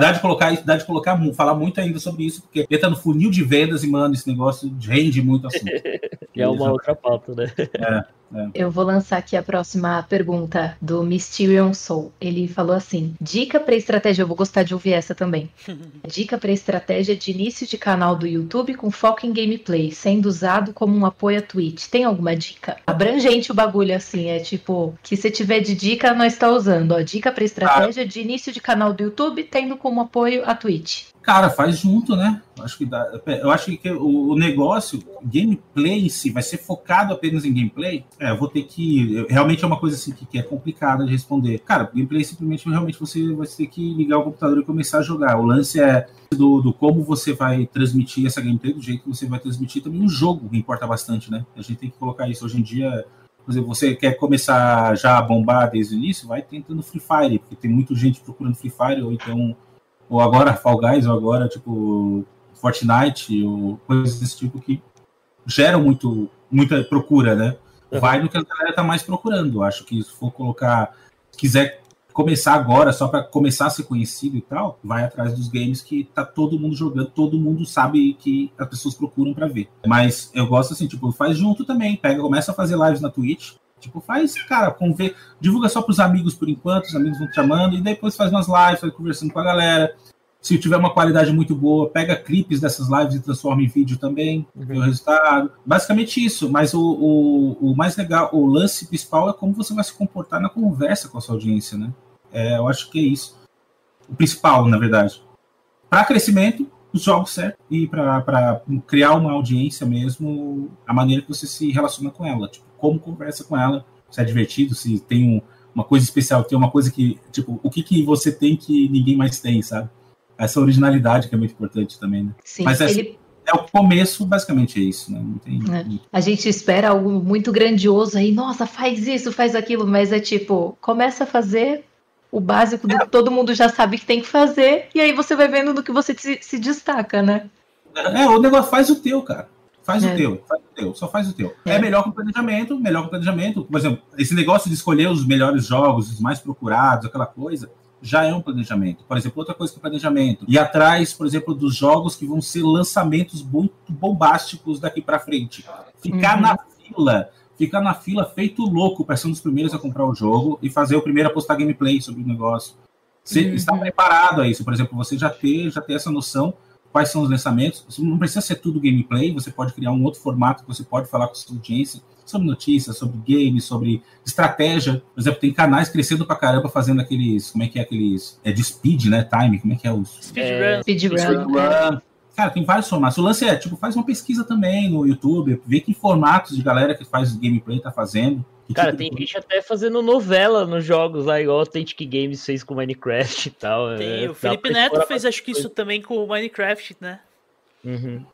dá de colocar, dá de colocar, falar muito ainda sobre isso, porque ele tá no funil de vendas e, mano, esse negócio rende muito assim. <laughs> é uma outra pauta, né? É. <laughs> É. Eu vou lançar aqui a próxima pergunta do Mysterion Soul. Ele falou assim: dica para estratégia. Eu vou gostar de ouvir essa também. <laughs> dica para estratégia de início de canal do YouTube com foco em gameplay, sendo usado como um apoio a Twitch. Tem alguma dica? Abrangente o bagulho assim, é tipo que se tiver de dica nós está usando. Ó, dica para estratégia ah. de início de canal do YouTube, tendo como apoio a Twitch. Cara, faz junto, né? Acho que dá, eu acho que o, negócio, gameplay em si, vai ser focado apenas em gameplay. É, eu vou ter que. Realmente é uma coisa assim que, que é complicada de responder. Cara, gameplay simplesmente realmente você vai ter que ligar o computador e começar a jogar. O lance é do, do, como você vai transmitir essa gameplay, do jeito que você vai transmitir também o jogo, importa bastante, né? A gente tem que colocar isso. Hoje em dia, por exemplo, você quer começar já a bombar desde o início, vai tentando Free Fire, porque tem muita gente procurando Free Fire, ou então ou agora Fall Guys, ou agora, tipo, Fortnite, ou coisas desse tipo que geram muito, muita procura, né? Uhum. Vai no que a galera tá mais procurando. Acho que se for colocar, quiser começar agora só para começar a ser conhecido e tal, vai atrás dos games que tá todo mundo jogando, todo mundo sabe que as pessoas procuram para ver. Mas eu gosto assim, tipo, faz junto também, pega, começa a fazer lives na Twitch, Tipo, faz, cara, conver, divulga só pros amigos por enquanto, os amigos vão te chamando, e depois faz umas lives, vai conversando com a galera. Se tiver uma qualidade muito boa, pega clipes dessas lives e transforma em vídeo também, uhum. vê o resultado. Basicamente isso, mas o, o, o, mais legal, o lance principal é como você vai se comportar na conversa com a sua audiência, né? É, eu acho que é isso. O principal, na verdade. Para crescimento, os jogos certos e para criar uma audiência mesmo, a maneira que você se relaciona com ela, tipo, como conversa com ela, se é divertido, se tem um, uma coisa especial, tem uma coisa que, tipo, o que, que você tem que ninguém mais tem, sabe? Essa originalidade que é muito importante também, né? Sim, Mas essa, ele... é o começo, basicamente é isso, né? Tem... É. A gente espera algo muito grandioso aí, nossa, faz isso, faz aquilo, mas é tipo, começa a fazer o básico do que todo mundo já sabe que tem que fazer, e aí você vai vendo no que você se, se destaca, né? É, o negócio faz o teu, cara. Faz é. o teu, faz o teu, só faz o teu. É. é melhor o planejamento, melhor o planejamento. Por exemplo, esse negócio de escolher os melhores jogos, os mais procurados, aquela coisa, já é um planejamento. Por exemplo, outra coisa que é planejamento. E atrás, por exemplo, dos jogos que vão ser lançamentos muito bombásticos daqui para frente. Ficar uhum. na fila ficar na fila feito louco para ser um dos primeiros a comprar o jogo e fazer o primeiro a postar gameplay sobre o negócio. Você uhum. está preparado a isso, por exemplo, você já ter, já ter essa noção quais são os lançamentos. Não precisa ser tudo gameplay, você pode criar um outro formato que você pode falar com a sua audiência sobre notícias, sobre games, sobre estratégia. Por exemplo, tem canais crescendo pra caramba fazendo aqueles, como é que é aqueles, é de speed, né, time, como é que é os... Speedrun. É, speedrun. Speed Cara, tem vários formatos. O lance é, tipo, faz uma pesquisa também no YouTube, vê que formatos de galera que faz gameplay tá fazendo. Cara, tipo tem de... gente até fazendo novela nos jogos lá, igual o Authentic Games fez com Minecraft e tal. Tem, é, o Felipe Neto fez, acho que isso também com o Minecraft, né? Uhum.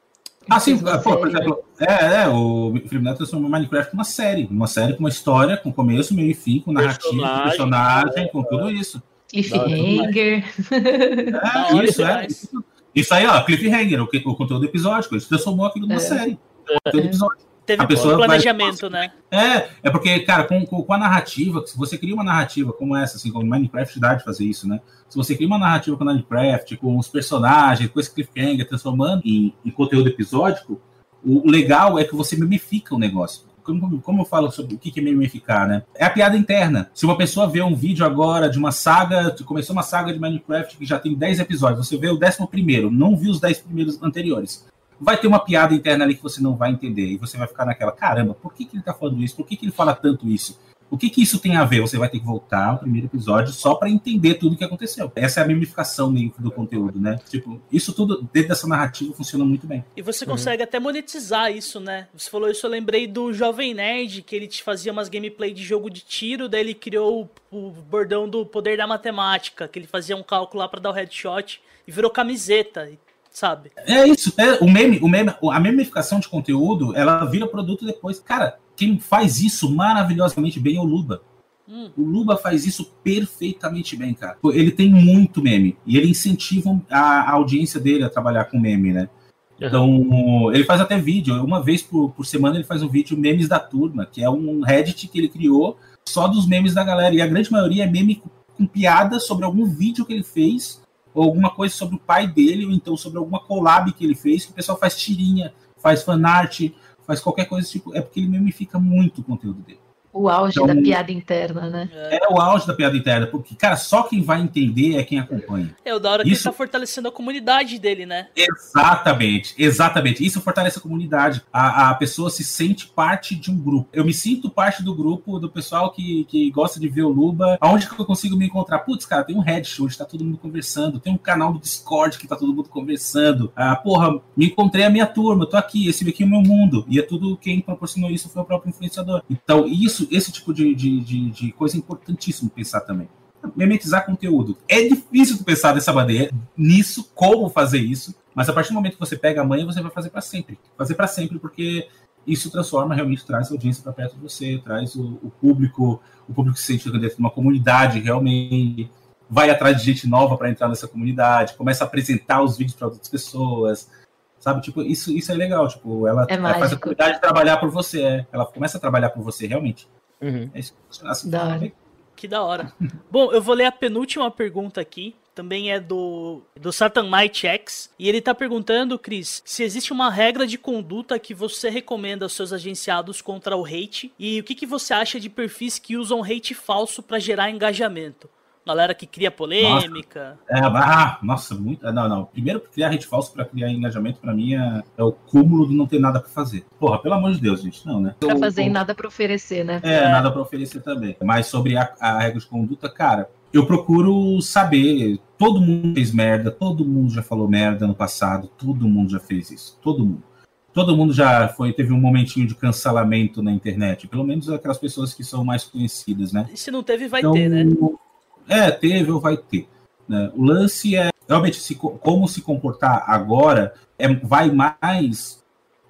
Ah, sim, pô, por exemplo, é, é, o Felipe Neto transformou Minecraft numa série, uma série com uma história, com começo, meio e fim, com narrativa, personagem, com personagem, com tudo isso. Cliffhanger. É, isso, é. Isso, isso aí, ó, cliffhanger, o, o conteúdo episódico, ele transformou aquilo numa é. série. Conteúdo episódico. Teve a pessoa planejamento, vai... né? É, é porque, cara, com, com, a narrativa, se você cria uma narrativa como essa, assim, como Minecraft dá de fazer isso, né? Se você cria uma narrativa com Minecraft, com os personagens, com esse cliffhanger, transformando em, em conteúdo episódico, o legal é que você mimifica o negócio. como, como eu falo sobre o que é memificar, né? É a piada interna. Se uma pessoa vê um vídeo agora de uma saga, começou uma saga de Minecraft que já tem 10 episódios, você vê o décimo primeiro, não viu os 10 primeiros anteriores. Vai ter uma piada interna ali que você não vai entender. E você vai ficar naquela, caramba, por que, que ele tá falando isso? Por que, que ele fala tanto isso? O que, que isso tem a ver? Você vai ter que voltar ao primeiro episódio só para entender tudo o que aconteceu. Essa é a mimificação dentro do conteúdo, né? Tipo, isso tudo dentro dessa narrativa funciona muito bem. E você consegue uhum. até monetizar isso, né? Você falou isso, eu lembrei do Jovem Nerd, que ele te fazia umas gameplay de jogo de tiro, daí ele criou o, o bordão do poder da matemática, que ele fazia um cálculo lá para dar o headshot e virou camiseta sabe? É isso, é, o meme, o meme, a memificação de conteúdo, ela vira produto depois. Cara, quem faz isso maravilhosamente bem é o Luba. Hum. O Luba faz isso perfeitamente bem, cara. Ele tem muito meme e ele incentiva a, audiência dele a trabalhar com meme, né? Uhum. Então, ele faz até vídeo. Uma vez por, por semana ele faz um vídeo Memes da Turma, que é um Reddit que ele criou só dos memes da galera. E a grande maioria é meme com, com piada sobre algum vídeo que ele fez, ou alguma coisa sobre o pai dele, ou então sobre alguma collab que ele fez, que o pessoal faz tirinha, faz fanart, faz qualquer coisa tipo. É porque ele memifica muito o conteúdo dele. O auge então, da piada interna, né? É o auge da piada interna, porque, cara, só quem vai entender é quem acompanha. É o da hora que Isso... ele tá fortalecendo a comunidade dele, né? Exatamente, exatamente. Isso fortalece a comunidade. A, a pessoa se sente parte de um grupo. Eu me sinto parte do grupo do pessoal que, que gosta de ver o Luba. Aonde que eu consigo me encontrar? Putz, cara, tem um Reddit onde tá todo mundo conversando, tem um canal do Discord que tá todo mundo conversando. Ah, porra, me encontrei a minha turma, tô aqui, esse aqui é o meu mundo. E é tudo quem proporcionou isso foi o próprio influenciador. Então, isso isso, esse tipo de, de, de, de coisa é importantíssimo pensar também. Memetizar conteúdo. É difícil pensar dessa maneira, nisso, como fazer isso, mas a partir do momento que você pega a manha, você vai fazer para sempre. Fazer para sempre, porque isso transforma, realmente traz a audiência para perto de você, traz o, o, público, o público se sente dentro de uma comunidade, realmente vai atrás de gente nova para entrar nessa comunidade, começa a apresentar os vídeos para outras pessoas, Sabe, tipo, isso, isso é legal, tipo, ela, é ela faz a comunidade trabalhar por você, é. Ela começa a trabalhar por você, realmente. Uhum. É isso assim, da hora. Que da hora. Bom, eu vou ler a penúltima pergunta aqui. Também é do, do Satan Might X. E ele tá perguntando, Cris, se existe uma regra de conduta que você recomenda aos seus agenciados contra o hate. E o que, que você acha de perfis que usam hate falso para gerar engajamento? Galera que cria polêmica. Nossa, é, ah, nossa, muito. Não, não. Primeiro, criar rede falso para criar engajamento, para mim, é, é, o cúmulo de não ter nada para fazer. Porra, pelo amor de Deus, gente. Não, né? Pra fazer e nada para oferecer, né? É, é, nada para oferecer também. Mas sobre a, a regra de conduta, cara, eu procuro saber. Todo mundo fez merda, todo mundo já falou merda no passado, todo mundo já fez isso. Todo mundo todo mundo já foi teve um momentinho de cancelamento na internet, pelo menos aquelas pessoas que são mais conhecidas, né? E se não teve, vai então, ter, né? É, teve ou vai ter. Né? O lance é realmente se, como se comportar agora é, vai mais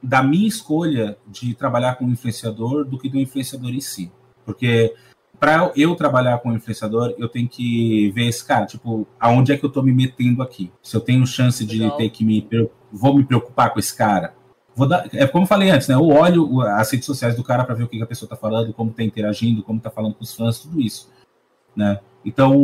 da minha escolha de trabalhar com o influenciador do que do influenciador em si. Porque para eu trabalhar com o influenciador, eu tenho que ver esse cara, tipo, aonde é que eu estou me metendo aqui? Se eu tenho chance de Legal. ter que me vou me preocupar com esse cara. Vou dar, é como eu falei antes, né? Eu olho as redes sociais do cara para ver o que a pessoa está falando, como está interagindo, como está falando com os fãs, tudo isso, né? Então,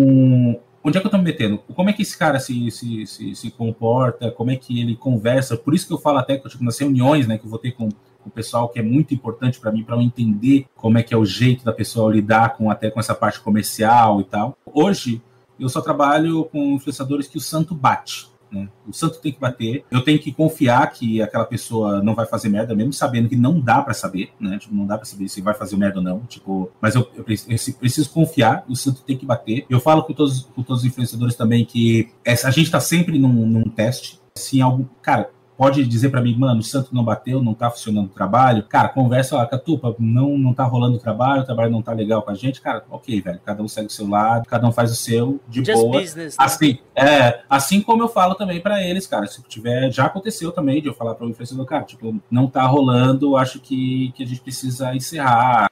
onde é que eu estou me metendo? Como é que esse cara se, se, se, se, comporta? Como é que ele conversa? Por isso que eu falo até que tipo, nas reuniões né, que eu vou ter com, com o pessoal, que é muito importante para mim, para eu entender como é que é o jeito da pessoa lidar com até com essa parte comercial e tal. Hoje, eu só trabalho com influenciadores que o santo bate. Né? O santo tem que bater. Eu tenho que confiar que aquela pessoa não vai fazer merda, mesmo sabendo que não dá para saber, né? Tipo, não dá para saber se vai fazer merda ou não. Tipo, mas eu, eu, preciso, preciso confiar. O santo tem que bater. Eu falo com todos, com todos os influenciadores também que essa, a gente está sempre num, num teste. Se algo, cara, pode dizer para mim, mano, o santo não bateu, não tá funcionando o trabalho. Cara, conversa lá, Catupa, não, não tá rolando o trabalho, o trabalho não tá legal com a gente. Cara, ok, velho, cada um segue o seu lado, cada um faz o seu de Just boa. Business, né? Assim, é, assim como eu falo também para eles, cara, se tiver, já aconteceu também de eu falar para o influenciador, cara, tipo, não tá rolando, acho que, que a gente precisa encerrar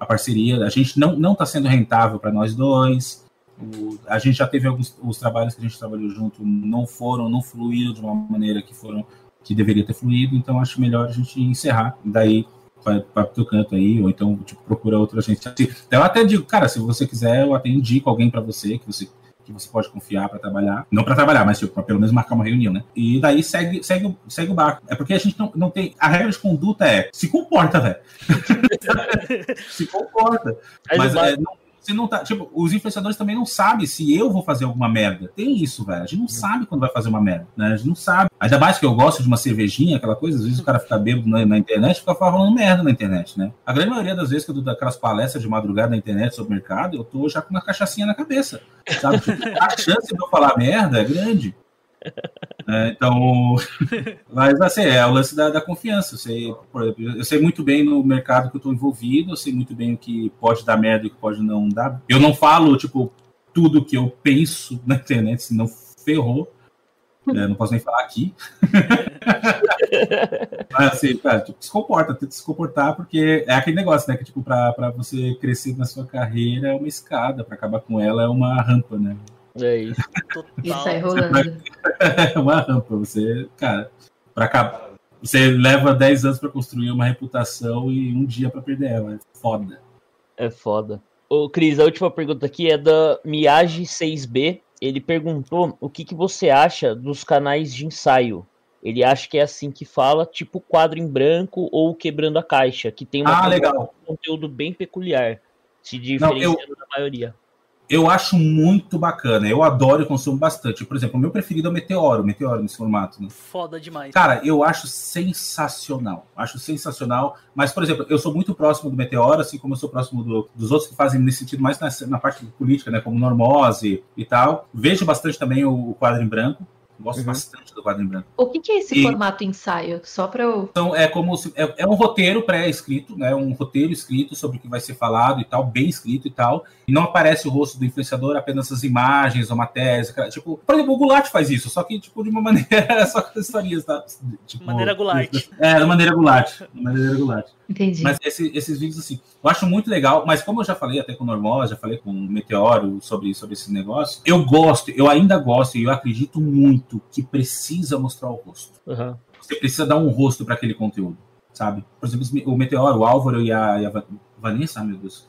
a parceria. A gente não, não tá sendo rentável para nós dois. O, a gente já teve alguns os trabalhos que a gente trabalhou junto não foram, não fluíram de uma maneira que foram que deveria ter fluído, então acho melhor a gente encerrar, daí para o teu canto aí, ou então tipo, procura outra gente. Então, eu até digo, cara, se você quiser, eu até indico alguém para você, que você que você pode confiar para trabalhar. Não para trabalhar, mas tipo, pra pelo menos marcar uma reunião, né? E daí segue, segue, segue o barco. É porque a gente não, não tem. A regra de conduta é se comporta, velho. <laughs> se comporta. Mas é, não, você não tá. Tipo, os influenciadores também não sabem se eu vou fazer alguma merda. Tem isso, velho. A gente não sabe quando vai fazer uma merda, né? A gente não sabe. Ainda mais que eu gosto de uma cervejinha, aquela coisa, às vezes o cara fica bêbado na, na internet fica falando merda na internet, né? A grande maioria das vezes que eu dou daquelas palestras de madrugada na internet sobre o mercado, eu tô já com uma cachaçinha na cabeça. Sabe? Tipo, a <laughs> chance de eu falar merda é grande. É, então, <laughs> mas assim, é o lance da, da confiança. Eu sei, exemplo, eu sei muito bem no mercado que eu estou envolvido, eu sei muito bem o que pode dar merda e o que pode não dar. Eu não falo, tipo, tudo que eu penso na internet, senão ferrou. É, não posso nem falar aqui. <laughs> Mas assim, cara, tipo, se comporta, tenta se comportar, porque é aquele negócio, né? Que, tipo, para você crescer na sua carreira é uma escada, para acabar com ela é uma rampa, né? É isso. Total. E sai rolando. É uma rampa. Você, cara, para acabar. Você leva 10 anos para construir uma reputação e um dia para perder ela. É foda. É foda. Ô, Cris, a última pergunta aqui é da Miyagi 6B. Ele perguntou o que, que você acha dos canais de ensaio. Ele acha que é assim que fala, tipo quadro em branco ou quebrando a caixa, que tem uma ah, um conteúdo bem peculiar, se diferenciando Não, eu... da maioria eu acho muito bacana. Eu adoro e consumo bastante. Por exemplo, o meu preferido é o Meteoro, o Meteoro nesse formato. Né? Foda demais. Cara, eu acho sensacional. Acho sensacional. Mas, por exemplo, eu sou muito próximo do Meteoro, assim como eu sou próximo do, dos outros que fazem nesse sentido, mais na, na parte política, né? Como Normose e tal. Vejo bastante também o, o quadro em branco. Gosto uhum. bastante do quadro em branco. O que, que é esse e, formato ensaio? Só para eu. Então, é como se, é, é um roteiro pré-escrito, né? Um roteiro escrito sobre o que vai ser falado e tal, bem escrito e tal. E não aparece o rosto do influenciador, apenas as imagens, uma tese. Tipo, por exemplo, o Goulart faz isso, só que, tipo, de uma <laughs> maneira só com historinhas, tá? Tipo, maneira Goulart. É, da maneira Goulart. Da maneira Goulart. Entendi. Mas esse, esses vídeos, assim, eu acho muito legal, mas como eu já falei até com o Normós, já falei com o Meteoro sobre, sobre esse negócio, eu gosto, eu ainda gosto e eu acredito muito que precisa mostrar o rosto. Uhum. Você precisa dar um rosto para aquele conteúdo, sabe? Por exemplo, o Meteoro, o Álvaro e a, e a Vanessa, meu Deus,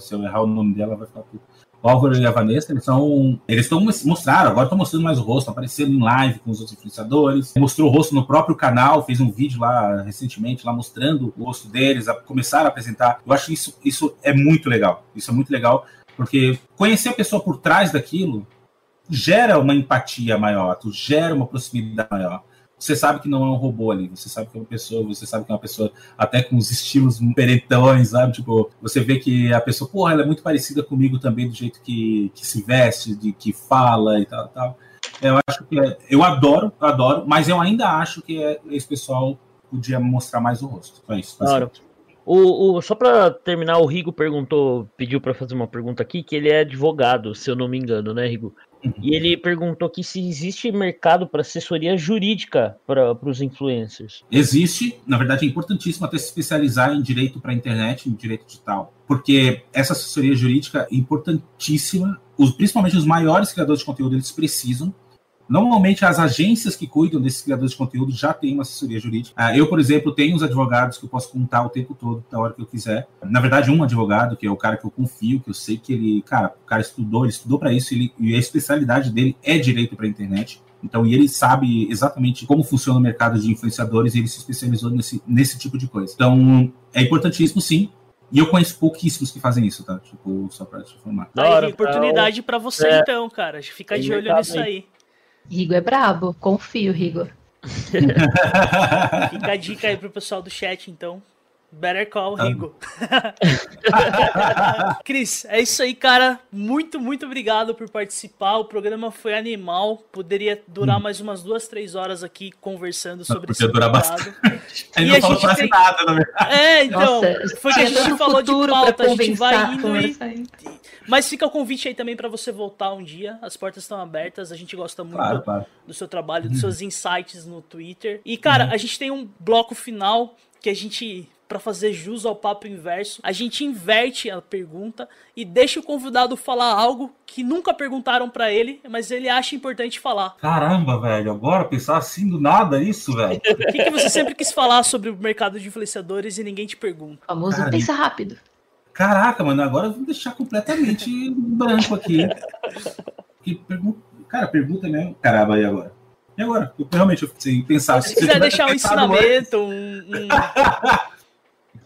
se eu errar o nome dela, vai ficar tudo. O Álvaro e a Vanessa, eles são. Eles estão mostraram, agora estão mostrando mais o rosto, aparecendo em live com os outros influenciadores. Mostrou o rosto no próprio canal, fez um vídeo lá recentemente, lá mostrando o rosto deles, a, começaram a apresentar. Eu acho isso, isso é muito legal. Isso é muito legal, porque conhecer a pessoa por trás daquilo gera uma empatia maior, tu gera uma proximidade maior você sabe que não é um robô ali, você sabe que é uma pessoa, você sabe que é uma pessoa até com os estilos perentões, sabe? Tipo, você vê que a pessoa, porra, ela é muito parecida comigo também, do jeito que, que se veste, de que fala e tal, tal. Eu acho que é, eu adoro, adoro, mas eu ainda acho que é, esse pessoal podia mostrar mais o rosto. É isso. Claro. O, o, só para terminar, o Rigo perguntou, pediu para fazer uma pergunta aqui, que ele é advogado, se eu não me engano, né, Rigo? E ele perguntou aqui se existe mercado para assessoria jurídica para os influencers. Existe, na verdade é importantíssimo até se especializar em direito para a internet, em direito digital, porque essa assessoria jurídica é importantíssima, os, principalmente os maiores criadores de conteúdo eles precisam, Normalmente, as agências que cuidam desses criadores de conteúdo já têm uma assessoria jurídica. Ah, eu, por exemplo, tenho os advogados que eu posso contar o tempo todo, na hora que eu quiser. Na verdade, um advogado, que é o cara que eu confio, que eu sei que ele, cara, o cara estudou, ele estudou para isso, ele, e a especialidade dele é direito para a internet. Então, e ele sabe exatamente como funciona o mercado de influenciadores e ele se especializou nesse, nesse tipo de coisa. Então, é importantíssimo, sim. E eu conheço pouquíssimos que fazem isso, tá? Tipo, só pra te informar. Aí, oportunidade para você, é. então, cara. Fica de olho nisso aí. Rigo é brabo, confio, Rigo. <laughs> Fica a dica aí pro pessoal do chat, então. Better call, tá. Rigo. <laughs> Cris, é isso aí, cara. Muito, muito obrigado por participar. O programa foi animal. Poderia durar hum. mais umas duas, três horas aqui conversando sobre isso. durar bastante. A gente não falou quase tem... nada, na verdade. É, então. Nossa, foi que a gente falou de pauta. A gente vai indo e... Mas fica o convite aí também para você voltar um dia. As portas estão abertas. A gente gosta muito claro, claro. do seu trabalho, dos seus insights no Twitter. E, cara, uhum. a gente tem um bloco final que a gente para fazer jus ao papo inverso, a gente inverte a pergunta e deixa o convidado falar algo que nunca perguntaram para ele, mas ele acha importante falar. Caramba, velho, agora pensar assim do nada isso, velho. <laughs> O que, que, você sempre quis falar sobre o mercado de influenciadores e ninguém te pergunta? O famoso Cara, pensa rápido. Caraca, mano, agora eu vou deixar completamente branco aqui. que pergunta, cara, pergunta mesmo. Caramba, e agora? E agora? Eu, realmente, eu fiquei pensar. Se, se quiser deixar um ensinamento, um. um... <laughs>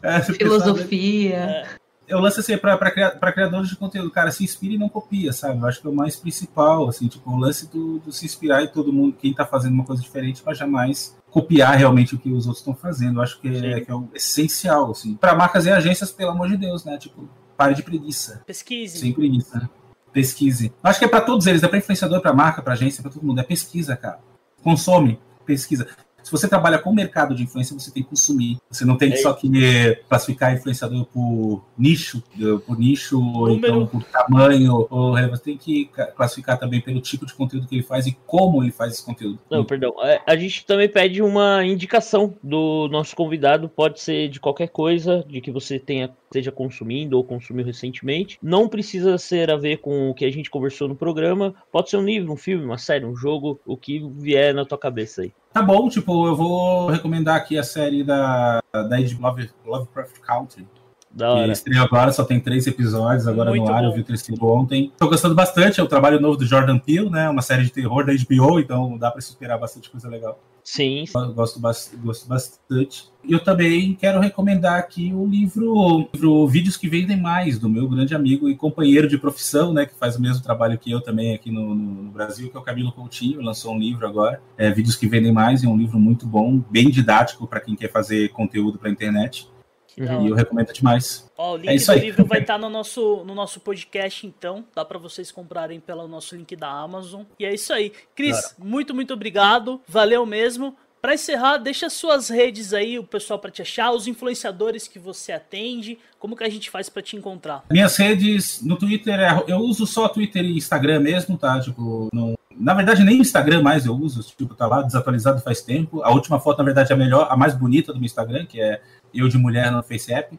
é, Filosofia. É. Eu lanço assim para criadores de conteúdo, cara, se inspire e não copia, sabe? Eu acho que é o mais principal, assim, tipo, o lance do, do se inspirar em todo mundo, quem tá fazendo uma coisa diferente, mas jamais copiar realmente o que os outros estão fazendo. Eu acho que é, que é o essencial, assim. Para marcas e agências, pelo amor de Deus, né? Tipo, pare de preguiça. Pesquise. Sem preguiça. Pesquise. Eu acho que é para todos eles, é para influenciador, para marca, para agência, para todo mundo. É pesquisa, cara. Consome, pesquisa se você trabalha com o mercado de influência, você tem que consumir. Você não tem é só que classificar influenciador por nicho, por nicho, ou então por tamanho, ou você tem que classificar também pelo tipo de conteúdo que ele faz e como ele faz esse conteúdo. Não, perdão. É, a gente também pede uma indicação do nosso convidado, pode ser de qualquer coisa, de que você tenha esteja consumindo ou consumiu recentemente. Não precisa ser a ver com o que a gente conversou no programa. Pode ser um livro, um filme, uma série, um jogo, o que vier na tua cabeça aí. Tá bom, tipo, eu vou recomendar aqui a série da, da Love, Lovecraft Country. Da hora. estreou agora, só tem três episódios agora Muito no ar, bom. eu vi o terceiro ontem. Tô gostando bastante, é o trabalho novo do Jordan Peele, né? Uma série de terror da HBO, então dá para esperar bastante coisa legal. Sim. Gosto, gosto bastante. Eu também quero recomendar aqui o livro, o livro Vídeos que Vendem Mais, do meu grande amigo e companheiro de profissão, né, que faz o mesmo trabalho que eu também aqui no, no Brasil, que é o Camilo Coutinho, lançou um livro agora, é, Vídeos que Vendem Mais, é um livro muito bom, bem didático para quem quer fazer conteúdo para a internet. Uhum. E eu recomendo demais. Ó, o link é do livro vai estar tá no nosso, no nosso podcast, então. Dá para vocês comprarem pelo nosso link da Amazon. E é isso aí. Cris, claro. muito, muito obrigado. Valeu mesmo. Para encerrar, deixa suas redes aí, o pessoal para te achar, os influenciadores que você atende, como que a gente faz para te encontrar? Minhas redes no Twitter, é, eu uso só Twitter e Instagram mesmo, tá? Tipo, não, na verdade nem o Instagram mais eu uso, tipo, tá lá desatualizado faz tempo. A última foto, na verdade, é a melhor, a mais bonita do meu Instagram, que é eu de mulher no FaceApp.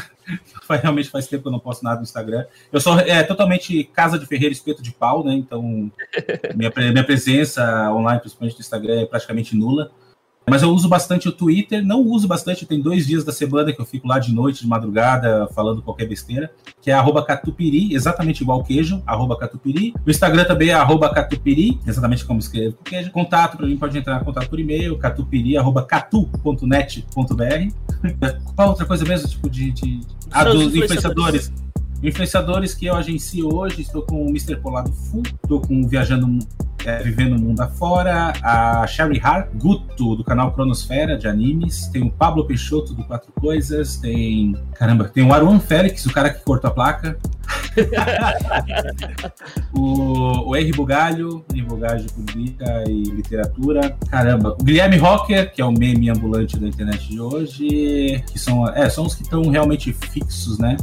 <laughs> Realmente faz tempo que eu não posto nada no Instagram. Eu sou é, totalmente casa de ferreiro espeto de pau, né? Então, minha, minha presença online, principalmente no Instagram, é praticamente nula. Mas eu uso bastante o Twitter, não uso bastante, tem dois dias da semana que eu fico lá de noite, de madrugada, falando qualquer besteira, que é arroba catupiri, exatamente igual queijo, arroba catupiri. O Instagram também é arroba catupiri, exatamente como escrevo queijo. Contato para mim pode entrar em contato por e-mail, catupiri, arroba catu.net.br. <laughs> Qual outra coisa mesmo, tipo de... de... Ah, dos influenciadores. Influenciadores que eu agencio hoje, estou com o Mr. Polado Full, estou com Viajando é, Vivendo o Mundo Afora, a Sherry Hart, Guto, do canal Cronosfera, de animes, tem o Pablo Peixoto, do Quatro Coisas, tem. Caramba, tem o Aruan Félix, o cara que cortou a placa. <laughs> o, o R. Bugalho, R. Bugalho de Publica e Literatura. Caramba, o Guilherme Rocker, que é o meme ambulante da internet de hoje, que são, é, são os que estão realmente fixos, né?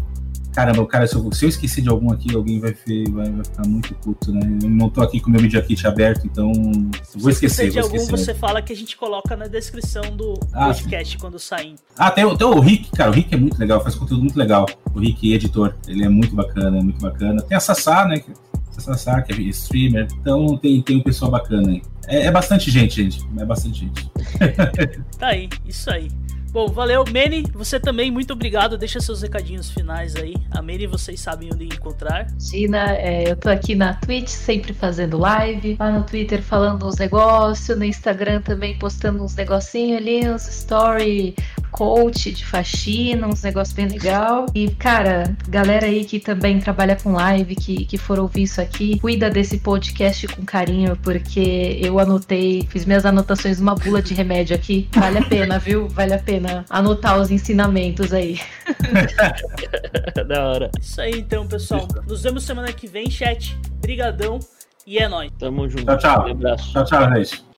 Caramba, cara, se eu, se eu esquecer de algum aqui, alguém vai, vai, vai ficar muito puto, né? Eu não tô aqui com o meu Media Kit aberto, então se vou esquecer. Se de algum, você fala que a gente coloca na descrição do ah, podcast sim. quando sair. Ah, tem, tem o Rick, cara, o Rick é muito legal, faz conteúdo muito legal. O Rick, editor, ele é muito bacana, é muito bacana. Tem a Sassá, né? A Sassá, que é streamer, então tem, tem um pessoal bacana aí. É, é bastante gente, gente. É bastante gente. <laughs> tá aí, isso aí. Bom, valeu. Mene, você também, muito obrigado. Deixa seus recadinhos finais aí. A Mene, vocês sabem onde encontrar. Gina, é, eu tô aqui na Twitch, sempre fazendo live. Lá no Twitter falando uns negócios. No Instagram também postando uns negocinhos ali, uns story coach de faxina, uns negócios bem legal. E, cara, galera aí que também trabalha com live, que, que for ouvir isso aqui, cuida desse podcast com carinho, porque eu anotei, fiz minhas anotações numa bula de remédio aqui. Vale a pena, viu? Vale a pena anotar os ensinamentos aí. <laughs> da hora. Isso aí então, pessoal. Nos vemos semana que vem, chat. Brigadão e é nóis. Tamo junto. Tchau, tchau. Um abraço. Tchau, tchau, gente.